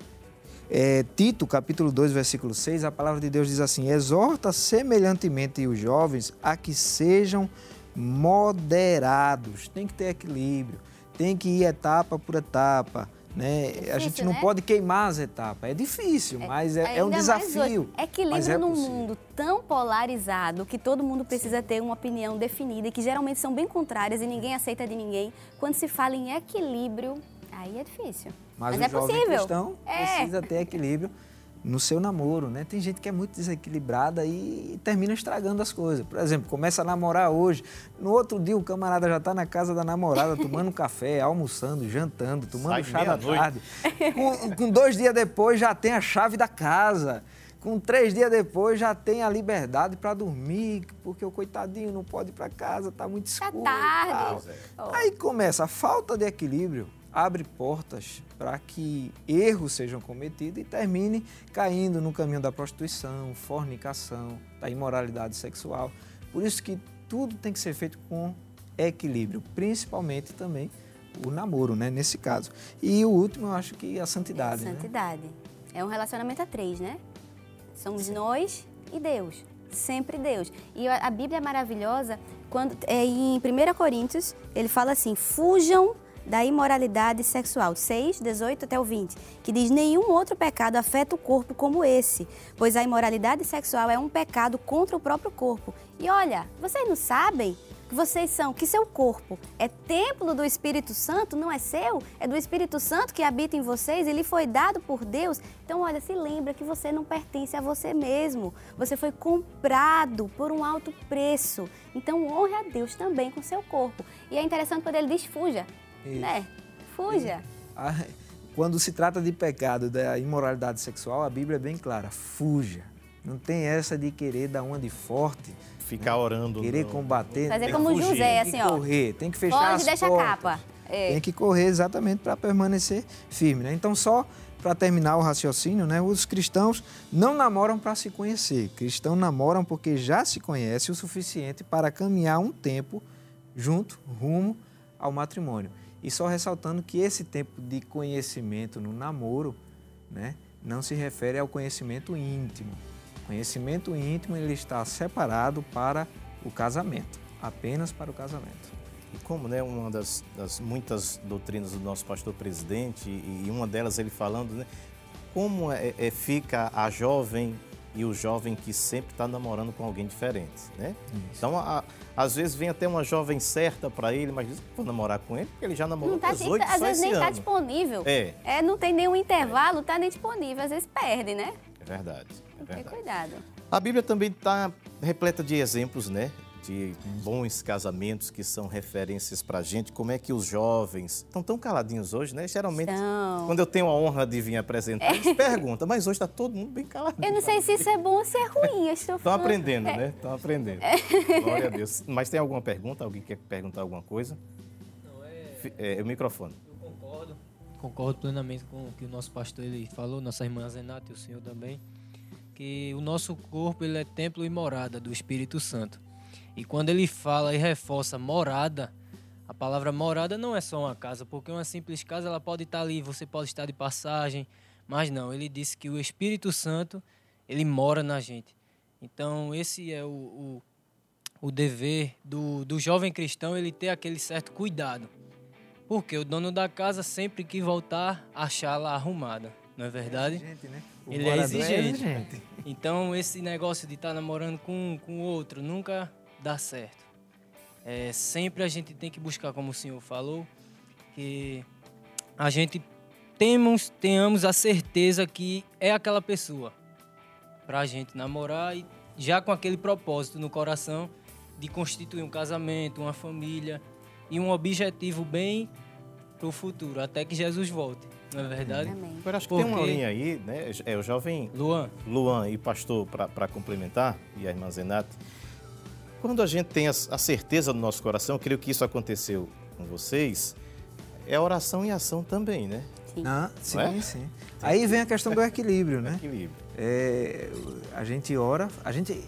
É, Tito, capítulo 2, versículo 6, a palavra de Deus diz assim: Exorta semelhantemente os jovens a que sejam moderados. Tem que ter equilíbrio, tem que ir etapa por etapa. Né? Difícil, a gente não né? pode queimar as etapas. É difícil, é, mas é, é um desafio. Equilíbrio é num mundo tão polarizado que todo mundo precisa ter uma opinião definida e que geralmente são bem contrárias e ninguém aceita de ninguém. Quando se fala em equilíbrio, aí é difícil. Mas, Mas o é jovem possível. cristão é. precisa ter equilíbrio no seu namoro, né? Tem gente que é muito desequilibrada e termina estragando as coisas. Por exemplo, começa a namorar hoje, no outro dia o camarada já está na casa da namorada tomando café, almoçando, jantando, tomando Sai chá da tarde. Com, com, dois dias depois já tem a chave da casa. com três dias depois já tem a liberdade para dormir, porque o coitadinho não pode ir para casa, está muito Tá escuro. e tarde. tal. Aí começa a falta de equilíbrio, abre portas para que erros sejam cometidos e termine caindo no caminho da prostituição, fornicação, da imoralidade sexual. Por isso que tudo tem que ser feito com equilíbrio, principalmente também o namoro, né, nesse caso. E o último, eu acho que a santidade. né? Santidade. É um relacionamento a três, né? Somos nós e Deus. Sempre Deus. E a a Bíblia é maravilhosa quando é, em 1 Coríntios ele fala assim: fujam da imoralidade sexual, 6, 18 até o 20, que diz: nenhum outro pecado afeta o corpo como esse, pois a imoralidade sexual é um pecado contra o próprio corpo. E olha, vocês não sabem que vocês são, que seu corpo é templo do Espírito Santo, não é seu, é do Espírito Santo que habita em vocês, ele foi dado por Deus. Então, olha, se lembra que você não pertence a você mesmo. Você foi comprado por um alto preço. Então, honre a Deus também com seu corpo. E é interessante quando ele diz fuja, Isso. né? Fuja. A- Quando se trata de pecado, da imoralidade sexual, a Bíblia é bem clara: fuja. Não tem essa de querer dar uma de forte, Ficar orando. querer não. combater. Fazer Tem como que fugir. José, tem que assim, ó. correr, tem que fechar Foge, as deixa a portas. capa. É. Tem que correr exatamente para permanecer firme. Né? Então, só para terminar o raciocínio, né? os cristãos não namoram para se conhecer. Cristãos namoram porque já se conhece o suficiente para caminhar um tempo junto, rumo ao matrimônio. E só ressaltando que esse tempo de conhecimento no namoro né, não se refere ao conhecimento íntimo. Conhecimento íntimo ele está separado para o casamento, apenas para o casamento. E como, né, uma das, das muitas doutrinas do nosso pastor presidente, e, e uma delas ele falando, né, como é, é- fica a jovem e o jovem que sempre está namorando com alguém diferente, né? Então, a- a- às vezes vem até uma jovem certa para ele, mas diz que vou namorar com ele, porque ele já namorou Não tá, 18 às só vezes nem está disponível. É. É, não tem nenhum intervalo, tá nem disponível. Às vezes perde, né? É verdade, é Tem que ter verdade. cuidado. A Bíblia também está repleta de exemplos, né? De bons casamentos que são referências para a gente. Como é que os jovens estão tão caladinhos hoje, né? Geralmente, Então, quando eu tenho a honra de vir apresentar, eles perguntam, mas hoje está todo mundo bem caladinho. eu não sei se isso é bom ou se é ruim. Eu estou Estão falando- aprendendo, É. né? Estão aprendendo. Glória a Deus. Mas tem alguma pergunta? Alguém quer perguntar alguma coisa? Fi- É, o microfone. Eu concordo. Concordo plenamente com o que o nosso pastor ele falou, nossa irmã Zenata e o senhor também, que o nosso corpo ele é templo e morada do Espírito Santo. E quando ele fala e reforça morada, a palavra morada não é só uma casa, porque uma simples casa ela pode estar ali, você pode estar de passagem, mas não, ele disse que o Espírito Santo ele mora na gente. Então esse é o, o, o dever do, do jovem cristão, ele ter aquele certo cuidado. Porque o dono da casa sempre que voltar, achá-la arrumada, não é verdade? Exigente, né? Ele é exigente. exigente. Então esse negócio de estar namorando com com outro nunca dá certo. É, sempre a gente tem que buscar, como o senhor falou, que a gente temos, tenhamos a certeza que é aquela pessoa para a gente namorar e já com aquele propósito no coração de constituir um casamento, uma família e um objetivo bem para o futuro, até que Jesus volte, não é verdade? Amém. Agora, acho que tem uma Porque- linha aí, né? É o jovem Luan, Luan e pastor, para complementar, e a irmã Zenate, quando a gente tem a, certeza no nosso coração, creio que isso aconteceu com vocês, é oração e ação também, né? Sim. Ah, sim, é? sim. Aí vem a questão do equilíbrio, né? Equilíbrio. É, a gente ora, a gente,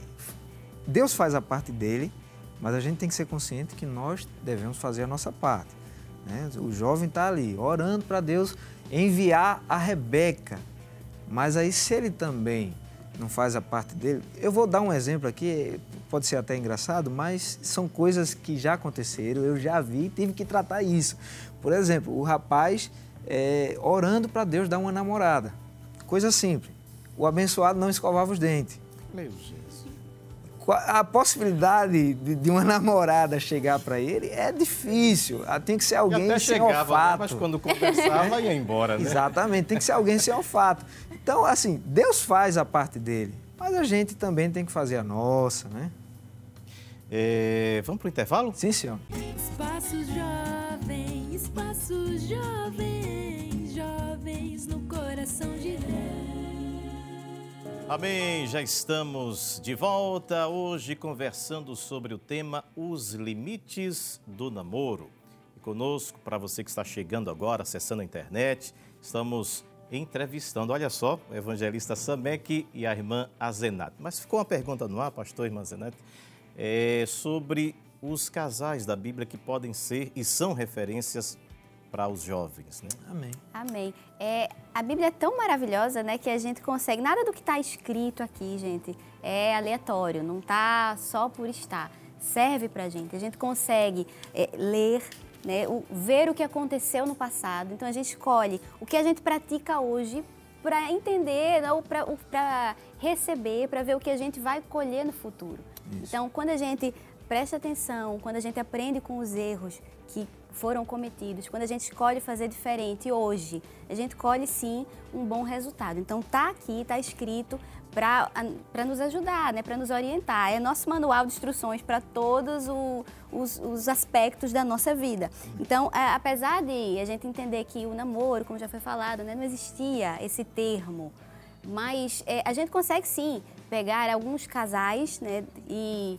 Deus faz a parte dele, mas a gente tem que ser consciente que nós devemos fazer a nossa parte. né? O jovem está ali orando para Deus enviar a Rebeca, mas aí se ele também não faz a parte dele, eu vou dar um exemplo aqui, pode ser até engraçado, mas são coisas que já aconteceram, eu já vi, e tive que tratar isso. Por exemplo, o rapaz é, orando para Deus dar uma namorada, coisa simples. O abençoado não escovava os dentes. Meu Jesus. A possibilidade de, de uma namorada chegar para ele é difícil. Ah, Tem que ser E alguém até sem chegava, né? olfato. mas quando conversava ia embora, né? Exatamente, tem que ser alguém sem olfato. Então, assim, Deus faz a parte dele, mas a gente também tem que fazer a nossa, né? É, vamos para o intervalo? Sim, senhor. Espaço jovem, espaço jovem, jovens no coração de Deus. Amém, já estamos de volta hoje conversando sobre o tema Os Limites do Namoro. E conosco, para você que está chegando agora, acessando a internet, estamos entrevistando, olha só, o evangelista Samek e a irmã Azenat. Mas ficou uma pergunta no ar, pastor irmã Azenat, é, sobre os casais da Bíblia que podem ser e são referências para os jovens, né? Amém. Amém. É, a Bíblia é tão maravilhosa, né, que a gente consegue. Nada do que está escrito aqui, gente, é aleatório, não está só por estar. Serve para a gente. A gente consegue é, ler, né, o, ver o que aconteceu no passado. Então a gente escolhe o que a gente pratica hoje para entender ou para receber, para ver o que a gente vai colher no futuro. Isso. Então, quando a gente presta atenção, quando a gente aprende com os erros que foram cometidos, quando a gente escolhe fazer diferente hoje, a gente colhe sim um bom resultado. Então tá aqui, tá escrito para nos ajudar, né, para nos orientar. É nosso manual de instruções para todos o, os, os, aspectos da nossa vida. Então, é, apesar de a gente entender que o namoro, como já foi falado, né, não existia esse termo, mas é, a gente consegue sim pegar alguns casais né, e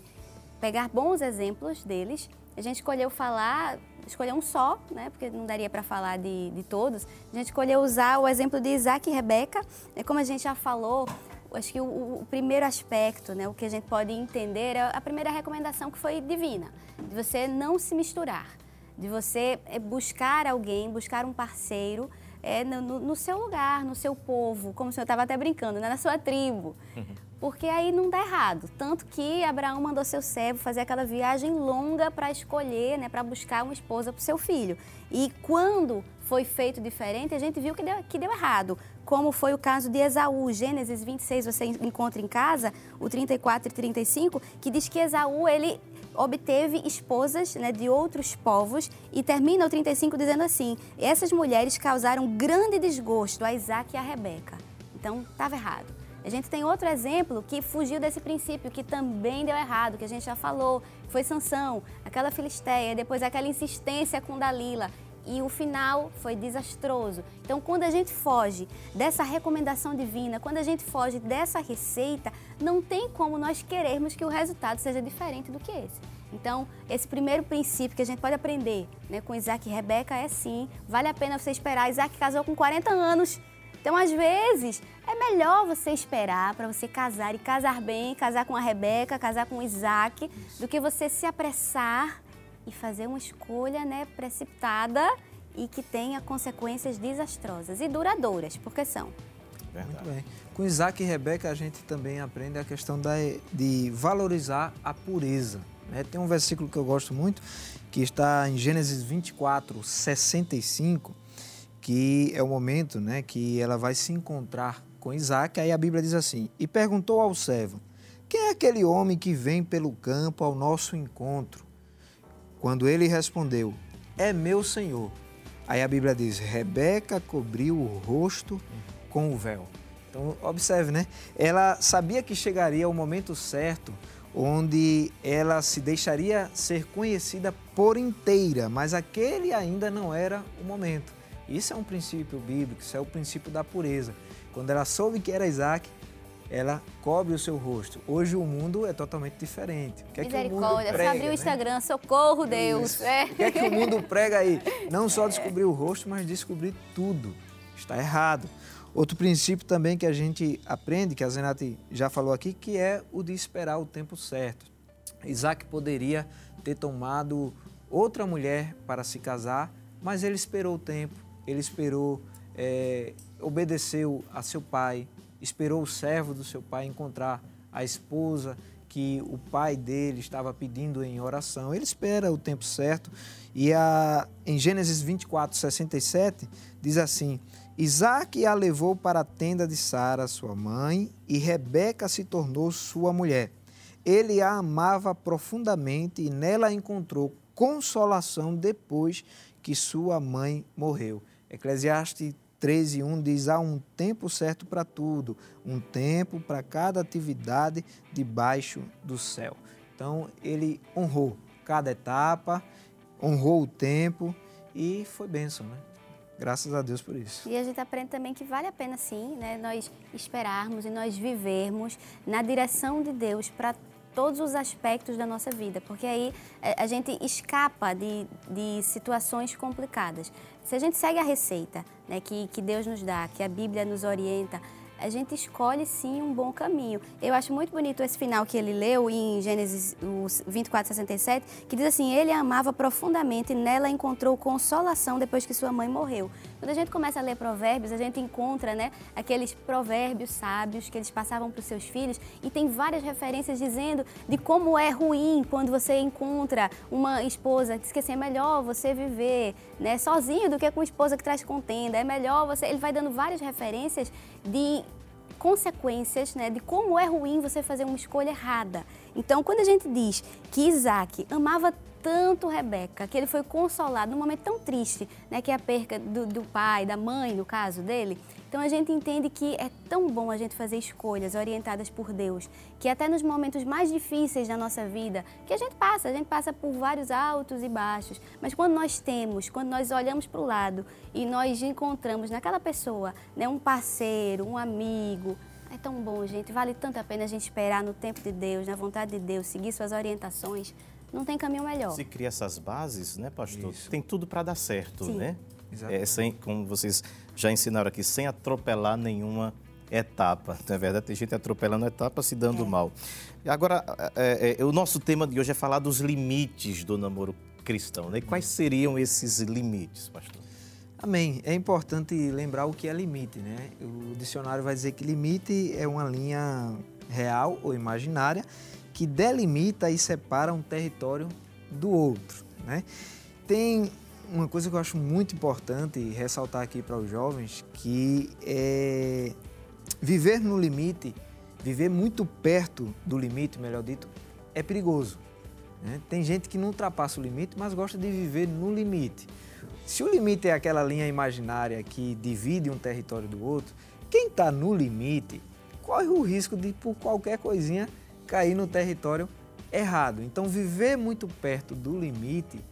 pegar bons exemplos deles. A gente escolheu falar escolher um só, né, porque não daria para falar de, de todos. A gente escolheu usar o exemplo de Isaac e Rebeca. É como a gente já falou, acho que o, o, primeiro aspecto, né, o que a gente pode entender é a primeira recomendação que foi divina, de você não se misturar, de você é, buscar alguém, buscar um parceiro é, no, no seu lugar, no seu povo, como o senhor estava até brincando, né, na sua tribo. Porque aí não dá errado. Tanto que Abraão mandou seu servo fazer aquela viagem longa para escolher, né, para buscar uma esposa para o seu filho. E quando foi feito diferente, a gente viu que deu, que deu errado. Como foi o caso de Esaú, Gênesis 26, você encontra em casa, o 34 e 35, que diz que Esaú, ele obteve esposas né, de outros povos e termina o 35 dizendo assim, essas mulheres causaram grande desgosto a Isaac e a Rebeca. Então, estava errado. A gente tem outro exemplo que fugiu desse princípio, que também deu errado, que a gente já falou, foi Sansão, aquela filisteia, depois aquela insistência com Dalila. E o final foi desastroso. Então, quando a gente foge dessa recomendação divina, quando a gente foge dessa receita, não tem como nós querermos que o resultado seja diferente do que esse. Então, esse primeiro princípio que a gente pode aprender né, com Isaac e Rebeca é sim, vale a pena você esperar. Isaac casou com 40 anos, então, às vezes, é melhor você esperar para você casar e casar bem, casar com a Rebeca, casar com o Isaac, do que você se apressar e fazer uma escolha né, precipitada e que tenha consequências desastrosas e duradouras, porque são. Muito bem. Com Isaac e Rebeca, a gente também aprende a questão da, de valorizar a pureza. Né? Tem um versículo que eu gosto muito, que está em Gênesis 24, 65, que é o momento né, que ela vai se encontrar com Isaac. Aí a Bíblia diz assim: E perguntou ao servo: Quem é aquele homem que vem pelo campo ao nosso encontro? Quando ele respondeu: É meu senhor. Aí a Bíblia diz: Rebeca cobriu o rosto com o véu. Então, observe, né? Ela sabia que chegaria o momento certo onde ela se deixaria ser conhecida por inteira, mas aquele ainda não era o momento. Isso é um princípio bíblico, isso é o princípio da pureza. Quando ela soube que era Isaac, ela cobre o seu rosto. Hoje o mundo é totalmente diferente. O que é que o mundo prega, você abriu o né? Instagram, né? socorro Deus. É. O que é que o mundo prega aí? Não só descobrir o rosto, mas descobrir tudo. Está errado. Outro princípio também que a gente aprende, que a Zenati já falou aqui, que é o de esperar o tempo certo. Isaac poderia ter tomado outra mulher para se casar, mas ele esperou o tempo, ele esperou, é, obedeceu a seu pai, esperou o servo do seu pai encontrar a esposa que o pai dele estava pedindo em oração. Ele espera o tempo certo. E a, em Gênesis 24, 67, diz assim: Isaac a levou para a tenda de Sara, sua mãe, e Rebeca se tornou sua mulher. Ele a amava profundamente e nela encontrou consolação depois que sua mãe morreu. Eclesiastes 13:1 diz: há um tempo certo para tudo, um tempo para cada atividade debaixo do céu. Então ele honrou cada etapa, honrou o tempo e foi bênção, né? Graças a Deus por isso. E a gente aprende também que vale a pena sim, né, nós esperarmos e nós vivermos na direção de Deus para todos os aspectos da nossa vida, porque aí eh, a gente escapa de, de situações complicadas. Se a gente segue a receita né, que, que Deus nos dá, que a Bíblia nos orienta, a gente escolhe sim um bom caminho. Eu acho muito bonito esse final que ele leu em Gênesis 24, 67, que diz assim: Ele a amava profundamente e nela encontrou consolação depois que sua mãe morreu. Quando a gente começa a ler provérbios, a gente encontra né, aqueles provérbios sábios que eles passavam para os seus filhos e tem várias referências dizendo de como é ruim quando você encontra uma esposa que diz assim, é melhor você viver né, sozinho do que com uma esposa que traz contenda. É melhor você. Ele vai dando várias referências de consequências né, de como é ruim você fazer uma escolha errada. Então, quando a gente diz que Isaac amava tanto Rebeca, que ele foi consolado num momento tão triste, né, que é a perca do, do, pai, da mãe, no caso dele. Então a gente entende que é tão bom a gente fazer escolhas orientadas por Deus, que até nos momentos mais difíceis da nossa vida, que a gente passa, a gente passa por vários altos e baixos, mas quando nós temos, quando nós olhamos para o lado e nós encontramos naquela pessoa, né, um parceiro, um amigo, é tão bom, gente. Vale tanto a pena a gente esperar no tempo de Deus, na vontade de Deus, seguir suas orientações não tem caminho melhor. Se cria essas bases, né, pastor? Isso. Tem tudo para dar certo, Sim. né? É, sem, como vocês já ensinaram aqui, sem atropelar nenhuma etapa. Não é verdade? Tem gente atropelando etapa, se dando é. mal. Agora, é, é, o nosso tema de hoje é falar dos limites do namoro cristão. Né? Quais seriam esses limites, pastor? Amém. É importante lembrar o que é limite, né? O dicionário vai dizer que limite é uma linha real ou imaginária que delimita e separa um território do outro. Né? Tem uma coisa que eu acho muito importante ressaltar aqui para os jovens, que é viver no limite, viver muito perto do limite, melhor dito, é perigoso. Né? Tem gente que não ultrapassa o limite, mas gosta de viver no limite. Se o limite é aquela linha imaginária que divide um território do outro, quem está no limite corre o risco de, por qualquer coisinha, cair no território errado. Então, viver muito perto do limite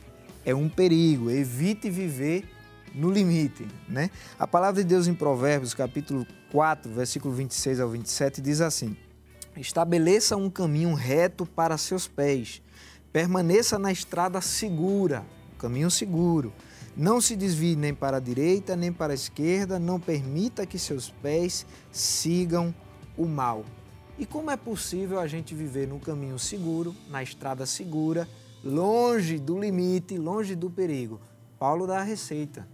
é um perigo. Evite viver no limite, né? A palavra de Deus em Provérbios, capítulo 4, versículo 26 ao 27 diz assim: Estabeleça um caminho reto para seus pés. Permaneça na estrada segura, caminho seguro. Não se desvie nem para a direita nem para a esquerda, não permita que seus pés sigam o mal. E como é possível a gente viver no caminho seguro, na estrada segura, longe do limite, longe do perigo? Paulo dá a receita.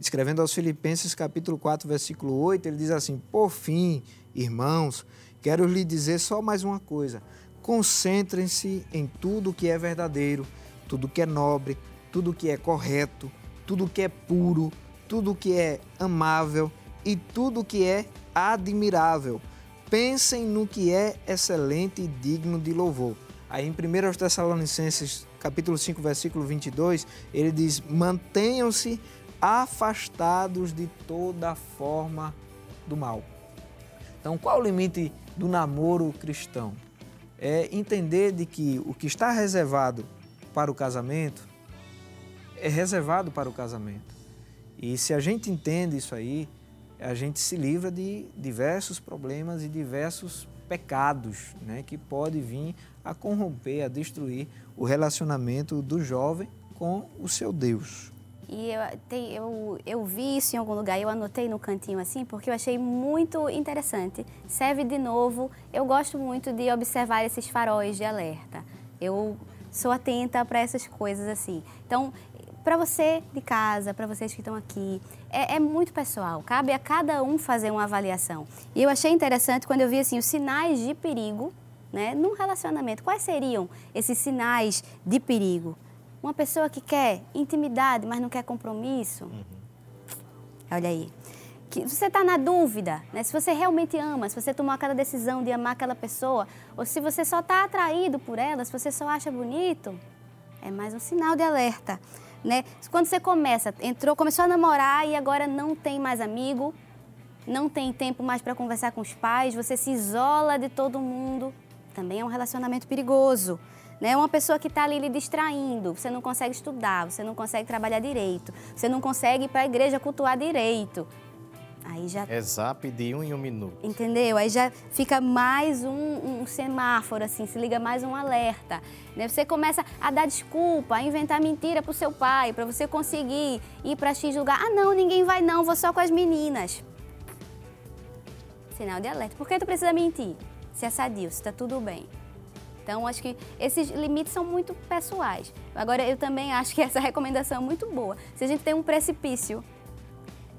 Escrevendo aos Filipenses capítulo 4, versículo 8, ele diz assim: Por fim, irmãos, quero lhe dizer só mais uma coisa. Concentrem-se em tudo que é verdadeiro, tudo que é nobre, tudo que é correto, tudo que é puro, tudo que é amável e tudo que é admirável pensem no que é excelente e digno de louvor. Aí em 1 Tessalonicenses, capítulo 5, versículo 22, ele diz: "Mantenham-se afastados de toda forma do mal". Então, qual o limite do namoro cristão? É entender de que o que está reservado para o casamento é reservado para o casamento. E se a gente entende isso aí, a gente se livra de diversos problemas e diversos pecados né, que pode vir a corromper, a destruir o relacionamento do jovem com o seu Deus. E eu, tem, eu, eu vi isso em algum lugar, eu anotei no cantinho assim, porque eu achei muito interessante. Serve de novo, eu gosto muito de observar esses faróis de alerta. Eu sou atenta para essas coisas assim. Então, para você de casa, para vocês que estão aqui, é, é, muito pessoal. Cabe a cada um fazer uma avaliação. E eu achei interessante quando eu vi assim os sinais de perigo, né, num relacionamento. Quais seriam esses sinais de perigo? Uma pessoa que quer intimidade, mas não quer compromisso. Uhum. Olha aí. Que você está na dúvida, né? Se você realmente ama, se você tomou aquela decisão de amar aquela pessoa, ou se você só está atraído por ela, se você só acha bonito, é mais um sinal de alerta né? Quando você começa, entrou, começou a namorar e agora não tem mais amigo, não tem tempo mais para conversar com os pais, você se isola de todo mundo, também é um relacionamento perigoso. né? Uma pessoa que está ali lhe distraindo, você não consegue estudar, você não consegue trabalhar direito, você não consegue ir para a igreja cultuar direito. Aí já. É zap de um em um minuto. Entendeu? Aí já fica mais um, um semáforo, assim, se liga mais um alerta. Né? Você começa a dar desculpa, a inventar mentira pro seu pai, para você conseguir ir para X lugar. Ah, não, ninguém vai não, vou só com as meninas. Sinal de alerta. Por que tu precisa mentir? Se é sadio, se tá tudo bem. Então, acho que esses limites são muito pessoais. Agora, eu também acho que essa recomendação é muito boa. Se a gente tem um precipício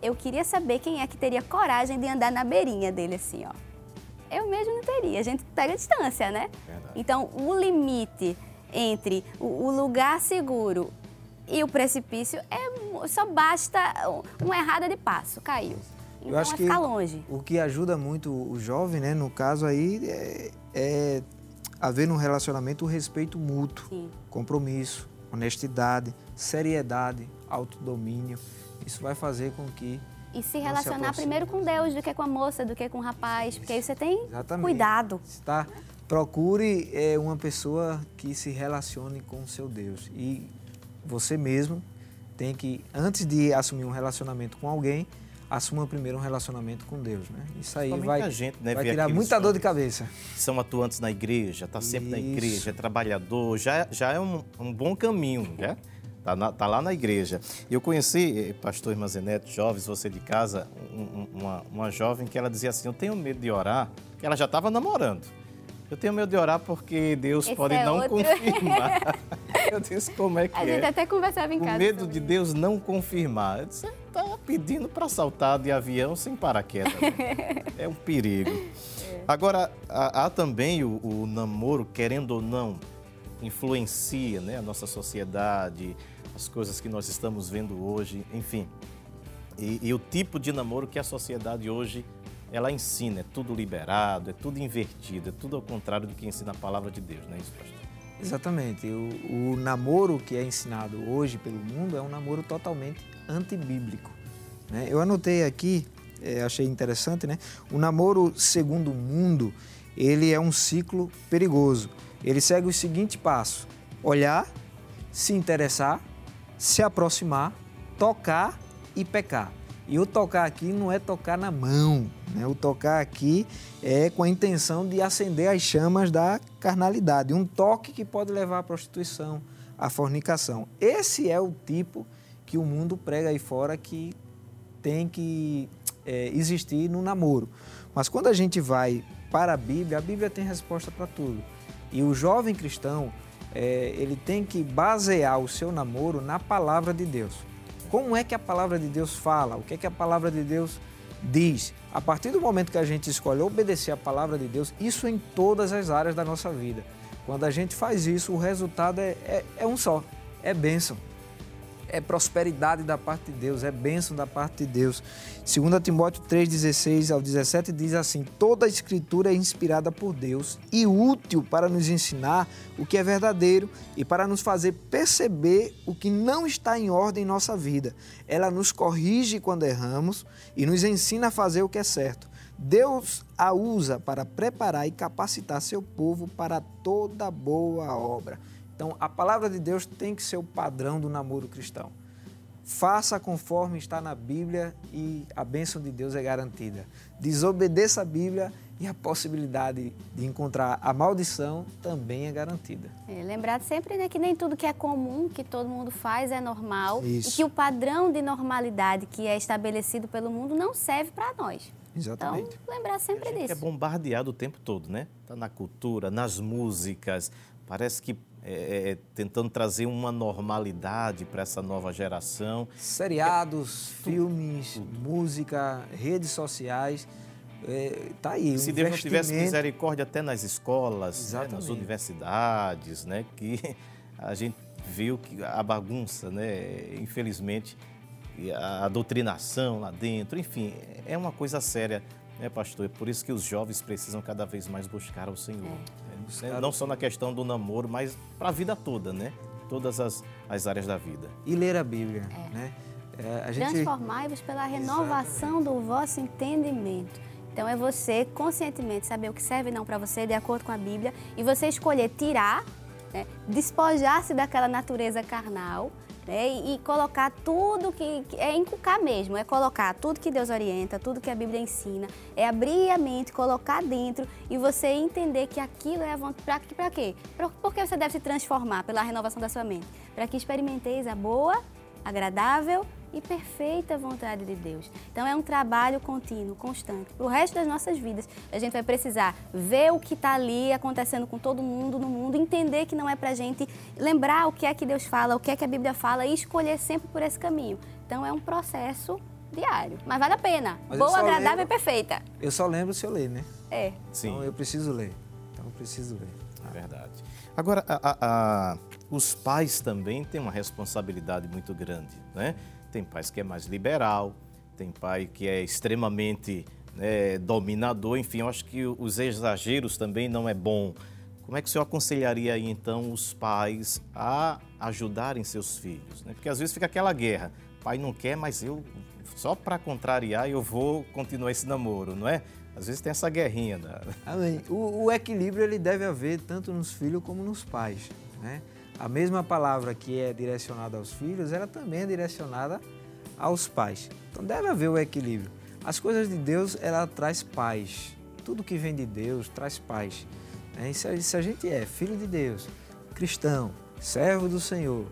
eu queria saber quem é que teria coragem de andar na beirinha dele assim, ó. Eu mesmo não teria, a gente pega a distância, né? Verdade. Então, o limite entre o, lugar seguro e o precipício é só basta uma errada de passo, caiu. Então, Eu acho é que longe. o que ajuda muito o jovem, né, no caso aí, é, é haver no relacionamento o respeito mútuo, Sim. compromisso, honestidade, seriedade, autodomínio. Isso vai fazer com que E se se relacionar aproxime. primeiro com Deus do que com a moça, do que com o rapaz, porque aí você tem Exatamente. cuidado. Tá? Procure é, uma pessoa que se relacione com o seu Deus. E você mesmo tem que, antes de assumir um relacionamento com alguém, assuma primeiro um relacionamento com Deus. Né? Isso aí vai, a gente, né, vai tirar muita dor de cabeça. são atuantes na igreja, está sempre na Isso. igreja, é trabalhador, já, já é um, um bom caminho, né? Tá, na- tá lá na igreja. Eu conheci, eh, pastor Irmã Zenete, jovens, você de casa, um- um- uma, uma jovem que ela dizia assim, eu tenho medo de orar, que ela já estava namorando. Eu tenho medo de orar porque Deus Esse pode é não outro. confirmar. Eu disse, como é que A gente é? até conversava em O casa. medo sobre de Deus não confirmar. Eu disse, Você está pedindo para saltar de avião sem paraquedas. é um perigo. Agora, há, há também o, o namoro, querendo ou não, influencia né, a nossa sociedade, as coisas que nós estamos vendo hoje, enfim. E, e o tipo de namoro que a sociedade hoje ela ensina, é tudo liberado, é tudo invertido, é tudo ao contrário do que ensina a palavra de Deus, não é isso, pastor? Exatamente. O, o namoro que é ensinado hoje pelo mundo é um namoro totalmente antibíblico. Né? Eu anotei aqui, eh, achei interessante, né? O namoro segundo o mundo, ele é um ciclo perigoso. Ele segue o seguinte passo: olhar, se interessar, se aproximar, tocar e pecar. E o tocar aqui não é tocar na mão, né? O tocar aqui é com a intenção de acender as chamas da carnalidade, um toque que pode levar à prostituição, à fornicação. Esse é o tipo que o mundo prega aí fora que tem que é, existir no namoro. Mas quando a gente vai para a Bíblia, a Bíblia tem resposta para tudo. E o jovem cristão, é, ele tem que basear o seu namoro na palavra de Deus. Como é que a palavra de Deus fala? O que é que a palavra de Deus diz? A partir do momento que a gente escolhe obedecer a palavra de Deus, isso em todas as áreas da nossa vida. Quando a gente faz isso, o resultado é, é, é um só, é bênção é prosperidade da parte de Deus, é bênção da parte de Deus. 2 Timóteo 3,16 ao 17 diz assim: Toda a escritura é inspirada por Deus e útil para nos ensinar o que é verdadeiro e para nos fazer perceber o que não está em ordem em nossa vida. Ela nos corrige quando erramos e nos ensina a fazer o que é certo. Deus a usa para preparar e capacitar seu povo para toda boa obra. Então, a palavra de Deus tem que ser o padrão do namoro cristão. Faça conforme está na Bíblia e a bênção de Deus é garantida. Desobedeça a Bíblia e a possibilidade de encontrar a maldição também é garantida. É, lembrar sempre né, que nem tudo que é comum, que todo mundo faz, é normal. Isso. E que o padrão de normalidade que é estabelecido pelo mundo não serve para nós. Então, Exatamente. lembrar A sempre é disso. bombardeado o tempo todo, né? Tá na cultura, nas músicas. Parece que é, é, tentando trazer uma normalidade para essa nova geração. Seriados, filmes, música, redes sociais, é, tá aí. Se Deus não tivesse misericórdia até nas escolas, né, nas universidades, né? Que a gente viu que a bagunça, né? Infelizmente, e a a doutrinação lá dentro, enfim, é uma coisa séria, né, pastor? É por isso que os jovens precisam cada vez mais buscar ao Senhor. Né? Buscar Não só na questão do namoro, mas para a vida toda, né? Todas as, as áreas da vida. E ler a Bíblia, né? É, a gente... Transformai-vos pela renovação do vosso entendimento. Então é você conscientemente saber o que serve e não para você, de acordo com a Bíblia, e você escolher tirar né? despojar-se daquela natureza carnal né? e, colocar tudo que, é inculcar mesmo, é colocar tudo que Deus orienta, tudo que a Bíblia ensina, é abrir a mente, colocar dentro e você entender que aquilo é a vontade. Para quê? Porque você deve se transformar pela renovação da sua mente? Para que experimenteis a boa, agradável e perfeita vontade de Deus. Então é um trabalho contínuo, constante. Para o resto das nossas vidas, a gente vai precisar ver o que está ali acontecendo com todo mundo no mundo, entender que não é para a gente lembrar o que é que Deus fala, o que é que a Bíblia fala e escolher sempre por esse caminho. Então é um processo diário, mas vale a pena. Mas Boa, agradável lembro- e perfeita. Eu só lembro se eu ler, né? É. Sim. Então eu preciso ler. Então eu preciso ler. É verdade. Agora, a- a- a- os pais também têm uma responsabilidade muito grande, né? Tem pais que é mais liberal, tem pai que é extremamente né, dominador, enfim, eu acho que os exageros também não é bom. Como é que o senhor aconselharia aí, então, os pais a ajudarem seus filhos? Né? Porque às vezes fica aquela guerra, pai não quer, mas eu, só para contrariar, eu vou continuar esse namoro, não é? Às vezes tem essa guerrinha da... Amém. O, o equilíbrio ele deve haver tanto nos filhos como nos pais, né? A mesma palavra que é direcionada aos filhos, ela também é direcionada aos pais. Então deve haver o equilíbrio. As coisas de Deus, ela traz paz. Tudo que vem de Deus traz paz. a- se a gente é filho de Deus, cristão, servo do Senhor,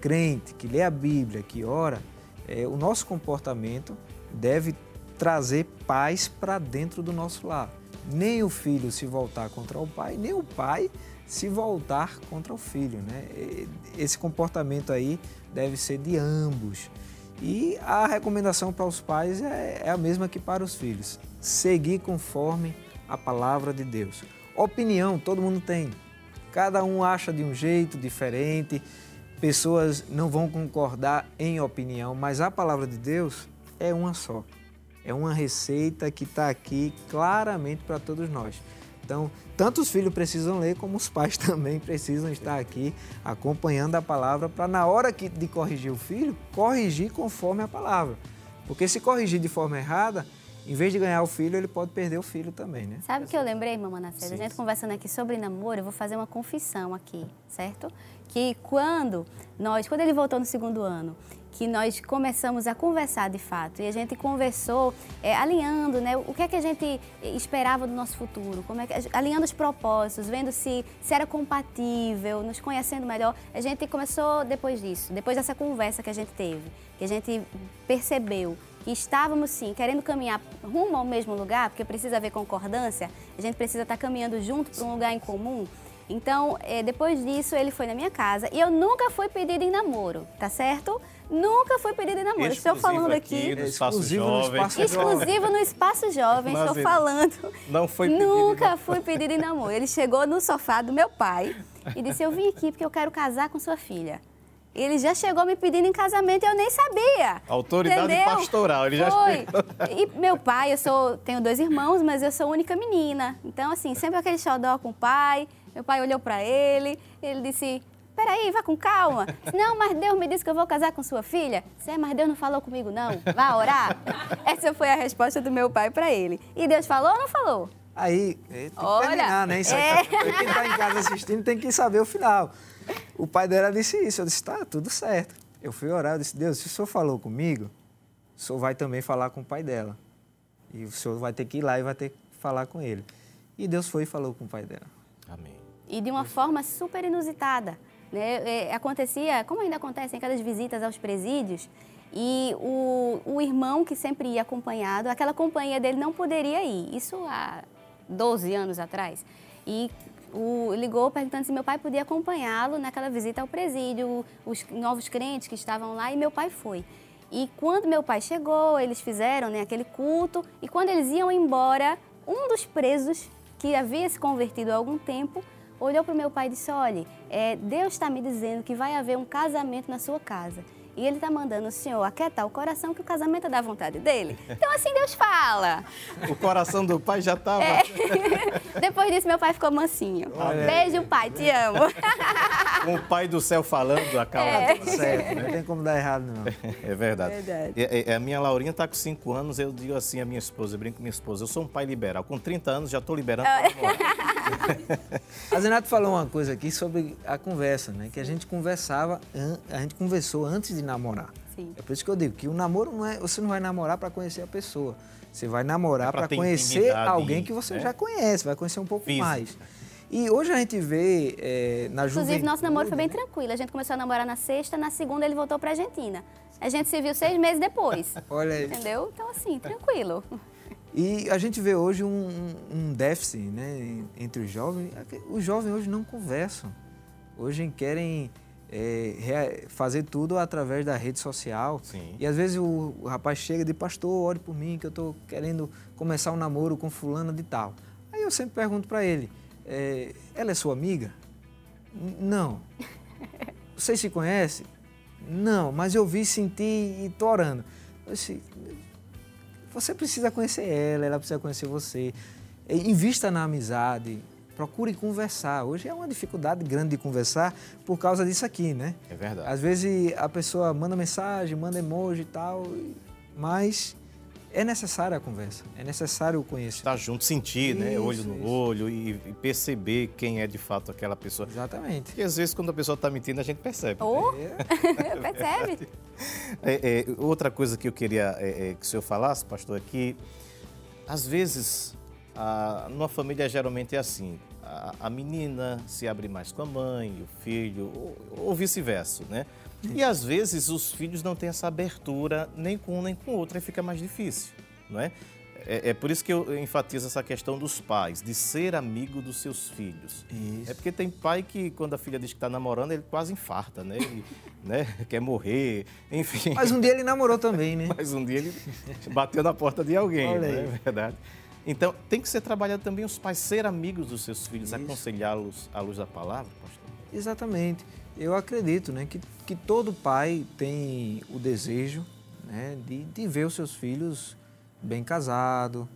crente, que lê a Bíblia, que ora, é, o nosso comportamento deve trazer paz para dentro do nosso lar. Nem o filho se voltar contra o pai, nem o pai se voltar contra o filho. Né? Esse comportamento aí deve ser de ambos. E a recomendação para os pais é, é a mesma que para os filhos: seguir conforme a palavra de Deus. Opinião todo mundo tem. Cada um acha de um jeito diferente, pessoas não vão concordar em opinião, mas a palavra de Deus é uma só. É uma receita que está aqui claramente para todos nós. Então, tanto os filhos precisam ler, como os pais também precisam estar aqui acompanhando a palavra para, na hora que, de corrigir o filho, corrigir conforme a palavra. Porque se corrigir de forma errada, em vez de ganhar o filho, ele pode perder o filho também, né? Sabe o que eu lembrei, mamãe? Sim, A gente sim. conversando aqui sobre namoro, eu vou fazer uma confissão aqui, certo? Que quando nós, quando ele voltou no segundo ano, que nós começamos a conversar de fato, e a gente conversou é, alinhando, né? O que é que a gente esperava do nosso futuro, como é que, alinhando os propósitos, vendo se, se era compatível, nos conhecendo melhor. A gente começou depois disso, depois dessa conversa que a gente teve, que a gente percebeu que estávamos sim querendo caminhar rumo ao mesmo lugar, porque precisa haver concordância, a gente precisa estar caminhando junto para um lugar em comum. Então, eh, depois disso, ele foi na minha casa e eu nunca fui pedido em namoro, tá certo? Nunca fui pedido em namoro. Estou Exclusivo falando aqui aqui. no Espaço Exclusivo no Jovem. Espaço Exclusivo no Espaço Jovem, Mas estou falando. não foi Nunca fui pedido em namoro. Ele chegou no sofá do meu pai e disse: Eu vim aqui porque eu quero casar com sua filha. Ele já chegou me pedindo em casamento e eu nem sabia. Autoridade Entendeu? pastoral, ele já Foi. E meu pai, eu sou, tenho dois irmãos, mas eu sou a única menina. Então, assim, sempre aquele xodó com o pai. Meu pai olhou pra ele, ele disse: Peraí, vá com calma. Não, mas Deus me disse que eu vou casar com sua filha. Disse, "É, mas Deus não falou comigo, não. Vá orar. Essa foi a resposta do meu pai pra ele. E Deus falou ou não falou? Aí, é, tem que Olha, terminar, né? Isso é. Quem está em casa assistindo tem que saber o final. O pai dela disse isso. Eu disse, tá, tudo certo. Eu fui orar, eu disse, Deus, se o senhor falou comigo, o senhor vai também falar com o pai dela. E o senhor vai ter que ir lá e vai ter que falar com ele. E Deus foi e falou com o pai dela. Amém. e de uma forma super inusitada. Né? É, acontecia, como ainda acontece em aquelas visitas aos presídios, e o, o irmão que sempre ia acompanhado, aquela companhia dele não poderia ir. Isso há 12 anos atrás. E o, ligou perguntando se meu pai podia acompanhá-lo naquela visita ao presídio, os novos crentes que estavam lá, e meu pai foi. E quando meu pai chegou, eles fizeram né, aquele culto, e quando eles iam embora, um dos presos, que havia se convertido há algum tempo, olhou para o meu pai e disse: Olha, é, Deus está me dizendo que vai haver um casamento na sua casa. E ele está mandando o senhor aquietar o coração que o casamento é da vontade dele. Então assim Deus fala. O coração do pai já estava. É. Depois disso, meu pai ficou mansinho. Beijo, pai, te amo. Com o pai do céu falando, acaba É. tudo Certo, não tem como dar errado, não. É verdade. Verdade. E- a minha Laurinha está com 5 anos, eu digo assim à minha esposa, eu brinco com minha esposa, eu sou um pai liberal. Com 30 anos já estou liberando. A Zenato falou uma coisa aqui sobre a conversa, né? Que a gente conversava, a gente conversou antes de namorar. Sim. É por isso que eu digo que o namoro não é, você não vai namorar para conhecer a pessoa. Você vai namorar É pra para conhecer alguém que você né? já conhece, vai conhecer um pouco Física. mais. E hoje a gente vê é, na juventude... Inclusive, nosso namoro foi bem né? tranquilo. A gente começou a namorar na sexta, na segunda ele voltou pra Argentina. A gente se viu seis meses depois. Olha aí. Entendeu? Então, assim, tranquilo. E a gente vê hoje um, um- um déficit né, entre os jovens. Os jovens hoje não conversam. Hoje querem é, fazer tudo através da rede social. Sim. E às vezes o, o rapaz chega e diz, pastor, ore por mim que eu estou querendo começar um namoro com fulana de tal. Aí eu sempre pergunto para ele, é, ela é sua amiga? "N- Não. Vocês se conhecem? Não, mas eu vi, senti e estou orando. Eu disse, você precisa conhecer ela, ela precisa conhecer você. Invista na amizade, procure conversar. Hoje é uma dificuldade grande de conversar por causa disso aqui, né? É verdade. Às vezes a pessoa manda mensagem, manda emoji e tal, mas é necessária a conversa, é necessário o conhecer. Estar junto, sentir, né? Isso, Olho no isso. olho e, e perceber quem é de fato aquela pessoa. Exatamente. Porque às vezes quando a pessoa está mentindo, a gente percebe. Ou, percebe? É, é, outra coisa que eu queria é, é, que o senhor falasse, pastor, é que às vezes a, numa família geralmente é assim. A, a menina se abre mais com a mãe, o filho, ou, ou vice-versa, né? E às vezes os filhos não têm essa abertura nem com um nem com o outro, aí fica mais difícil, não é? É, é por isso que eu enfatizo essa questão dos pais, de ser amigo dos seus filhos. Isso. É porque tem pai que, quando a filha diz que está namorando, ele quase infarta, né? Ele, né? Quer morrer, enfim. Mas um dia ele namorou também, né? Mas um dia ele bateu na porta de alguém, Olha né? É verdade. Então, tem que ser trabalhado também os pais ser amigos dos seus filhos, aconselhá-los à luz da palavra, pastor. Exatamente. Eu acredito né, que, que todo pai tem o desejo né, de, de ver os seus filhos bem casados,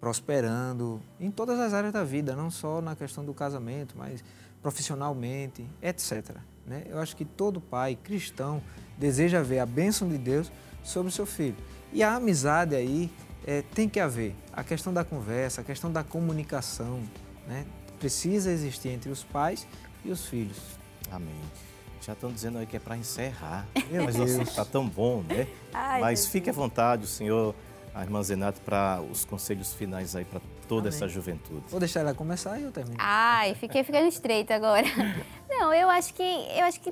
prosperando em todas as áreas da vida, não só na questão do casamento, mas profissionalmente, etc. né? Eu acho que todo pai cristão deseja ver a bênção de Deus sobre o seu filho. E a amizade aí eh, tem que haver. A questão da conversa, a questão da comunicação, né? precisa existir entre os pais e os filhos. Amém. Já estão dizendo aí que é para encerrar. Meu Mas Deus. está tão bom, né? Ai, Mas Jesus. fique à vontade, o senhor, a irmã Zenato, para os conselhos finais aí para toda Amém. essa juventude. Vou deixar ela começar e eu termino. Ai, fiquei ficando estreita agora. Não, eu acho que. Eu acho que.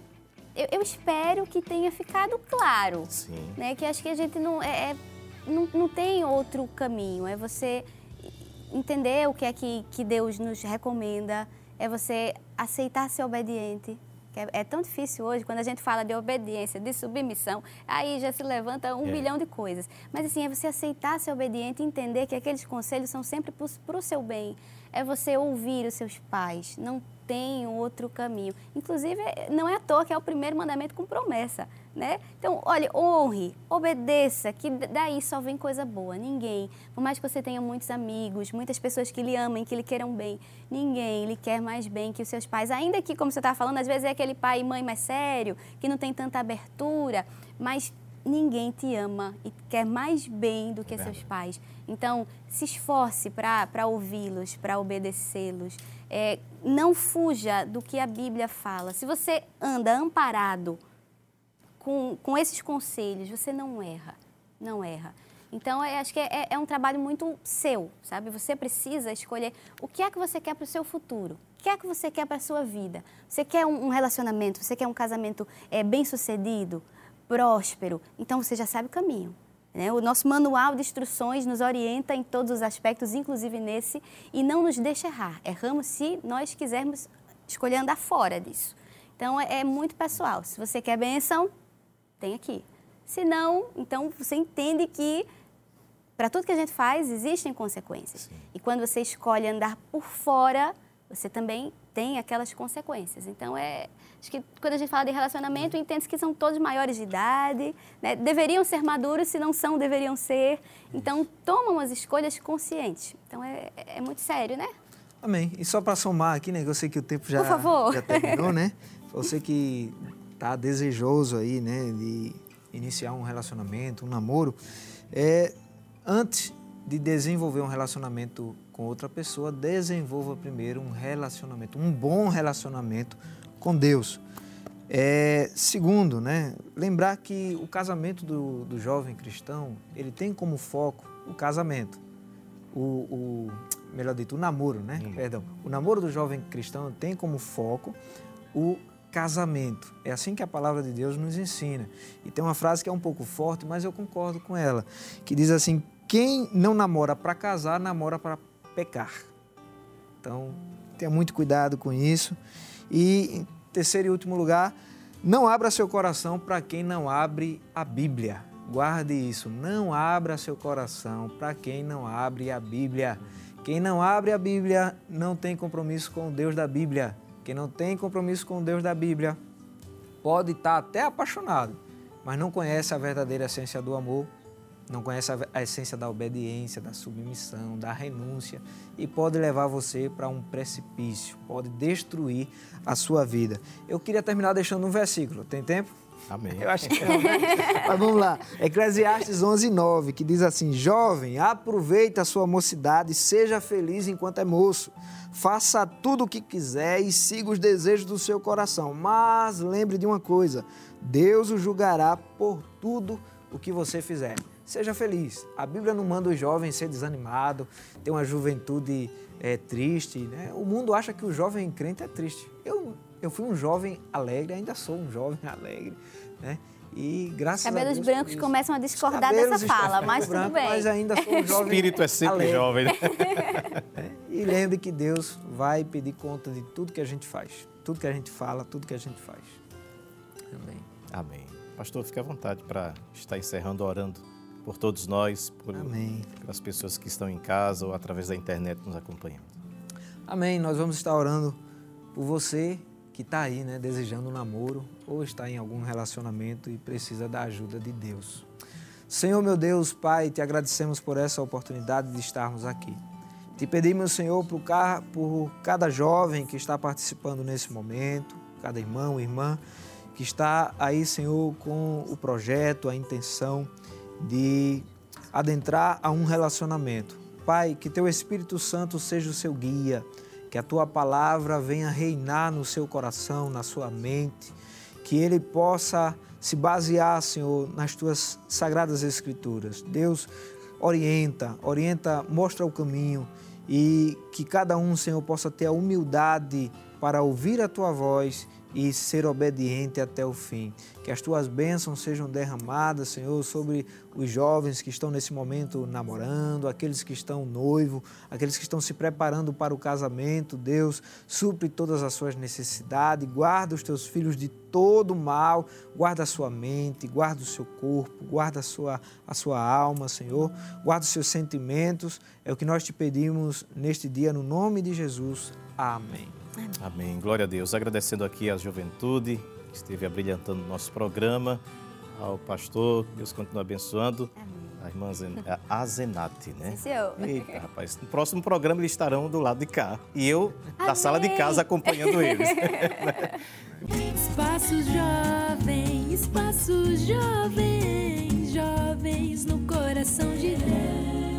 Eu, eu espero que tenha ficado claro. Sim. né? Que acho que a gente não é, é- não, não tem outro caminho. É você entender o que é que, que Deus nos recomenda, é você aceitar ser obediente. É, é tão difícil hoje, quando a gente fala de obediência, de submissão, aí já se levanta um É. bilhão de coisas. Mas assim, é você aceitar ser obediente e entender que aqueles conselhos são sempre para o seu bem. É você ouvir os seus pais. Não tem outro caminho. Inclusive, não é à toa que é o primeiro mandamento com promessa, né? Então, olha, honre, obedeça, que daí só vem coisa boa. Ninguém, por mais que você tenha muitos amigos, muitas pessoas que lhe amem, que lhe queiram bem, ninguém lhe quer mais bem que os seus pais. Ainda que, como você estava falando, às vezes é aquele pai e mãe mais sério, que não tem tanta abertura, mas ninguém te ama e quer mais bem do que É seus pais. Então, se esforce para ouvi-los, para obedecê-los. É, não fuja do que a Bíblia fala. Se você anda amparado com, com esses conselhos, você não erra. Não erra. Então, eu acho que é, é um trabalho muito seu, sabe? Você precisa escolher o que é que você quer para o seu futuro. O que é que você quer para a sua vida? Você quer um, um relacionamento? Você quer um casamento é, bem-sucedido, próspero? Então, você já sabe o caminho. Né? O nosso manual de instruções nos orienta em todos os aspectos, inclusive nesse, e não nos deixa errar. Erramos se nós quisermos escolher andar fora disso. Então, é, é muito pessoal. Se você quer bênção, tem aqui. Se não, então você entende que para tudo que a gente faz existem consequências. E quando você escolhe andar por fora, você também tem aquelas consequências. Então, é, acho que quando a gente fala de relacionamento, entende que são todos maiores de idade, né? deveriam ser maduros, se não são, deveriam ser. Então, tomam as escolhas conscientes. Então, é, é muito sério, né? Amém. E só para somar aqui, né? Eu sei que o tempo já, Por favor. já terminou, né? Você que tá desejoso aí, né, de iniciar um relacionamento, um namoro, é, antes de desenvolver um relacionamento com outra pessoa, desenvolva primeiro um relacionamento, um bom relacionamento com Deus. É, segundo, né, lembrar que o casamento do, do jovem cristão, ele tem como foco o casamento. O, o melhor dito, o namoro, né? Perdão. O namoro do jovem cristão tem como foco o casamento. É assim que a palavra de Deus nos ensina. E tem uma frase que é um pouco forte, mas eu concordo com ela, que diz assim: quem não namora para casar, namora para pecar. Então, tenha muito cuidado com isso. E em terceiro e último lugar, não abra seu coração para quem não abre a Bíblia. Guarde isso, não abra seu coração para quem não abre a Bíblia. Quem não abre a Bíblia não tem compromisso com o Deus da Bíblia. Quem não tem compromisso com o Deus da Bíblia pode estar até apaixonado, mas não conhece a verdadeira essência do amor, não conhece a essência da obediência, da submissão, da renúncia e pode levar você para um precipício, pode destruir a sua vida. Eu queria terminar deixando um versículo. Tem tempo? Amém. Eu acho que não, né? Mas vamos lá. Eclesiastes 11, 9, que diz assim: Jovem, aproveita a sua mocidade, seja feliz enquanto é moço. Faça tudo o que quiser e siga os desejos do seu coração. Mas lembre de uma coisa: Deus o julgará por tudo o que você fizer. Seja feliz. A Bíblia não manda os jovens ser desanimado, ter uma juventude é, triste. Né? O mundo acha que o jovem crente é triste. Eu, eu fui um jovem alegre, ainda sou um jovem alegre. Né? E graças Cabelos a Deus. brancos por isso. começam a discordar Cabelos dessa fala, mas tudo brancos, bem. Mas ainda sou um O jovem espírito é sempre alegre. jovem, né? né? E lembre que Deus vai pedir conta de tudo que a gente faz, tudo que a gente fala, tudo que a gente faz. Amém. Amém. Pastor, fique à vontade para estar encerrando orando por todos nós, por, Amém. pelas pessoas que estão em casa ou através da internet nos acompanhando. Amém. Nós vamos estar orando por você que está aí, né, desejando um namoro ou está em algum relacionamento e precisa da ajuda de Deus. Senhor, meu Deus, Pai, te agradecemos por essa oportunidade de estarmos aqui. Te pedimos, Senhor, por, ca- por cada jovem que está participando nesse momento, cada irmão, irmã, que está aí, Senhor, com o projeto, a intenção de adentrar a um relacionamento. Pai, que teu Espírito Santo seja o seu guia, que a tua palavra venha reinar no seu coração, na sua mente, que ele possa se basear, Senhor, nas tuas sagradas escrituras. Deus, orienta, orienta, mostra o caminho e que cada um, Senhor, possa ter a humildade para ouvir a tua voz e ser obediente até o fim. Que as tuas bênçãos sejam derramadas, Senhor, sobre os jovens que estão nesse momento namorando, aqueles que estão noivo, aqueles que estão se preparando para o casamento. Deus, supre todas as suas necessidades, guarda os teus filhos de todo mal, guarda a sua mente, guarda o seu corpo, guarda a sua, a sua alma, Senhor, guarda os seus sentimentos. É o que nós te pedimos neste dia, no nome de Jesus. Amém. Amém. Glória a Deus. Agradecendo aqui a juventude que esteve abrilhantando o nosso programa, ao pastor, Deus continue abençoando, a irmã Azenate, né? Sim, senhor. Eita, rapaz, no próximo programa eles estarão do lado de cá e eu da sala de casa acompanhando eles. Espaços jovens, espaços jovens, jovens no coração de Deus.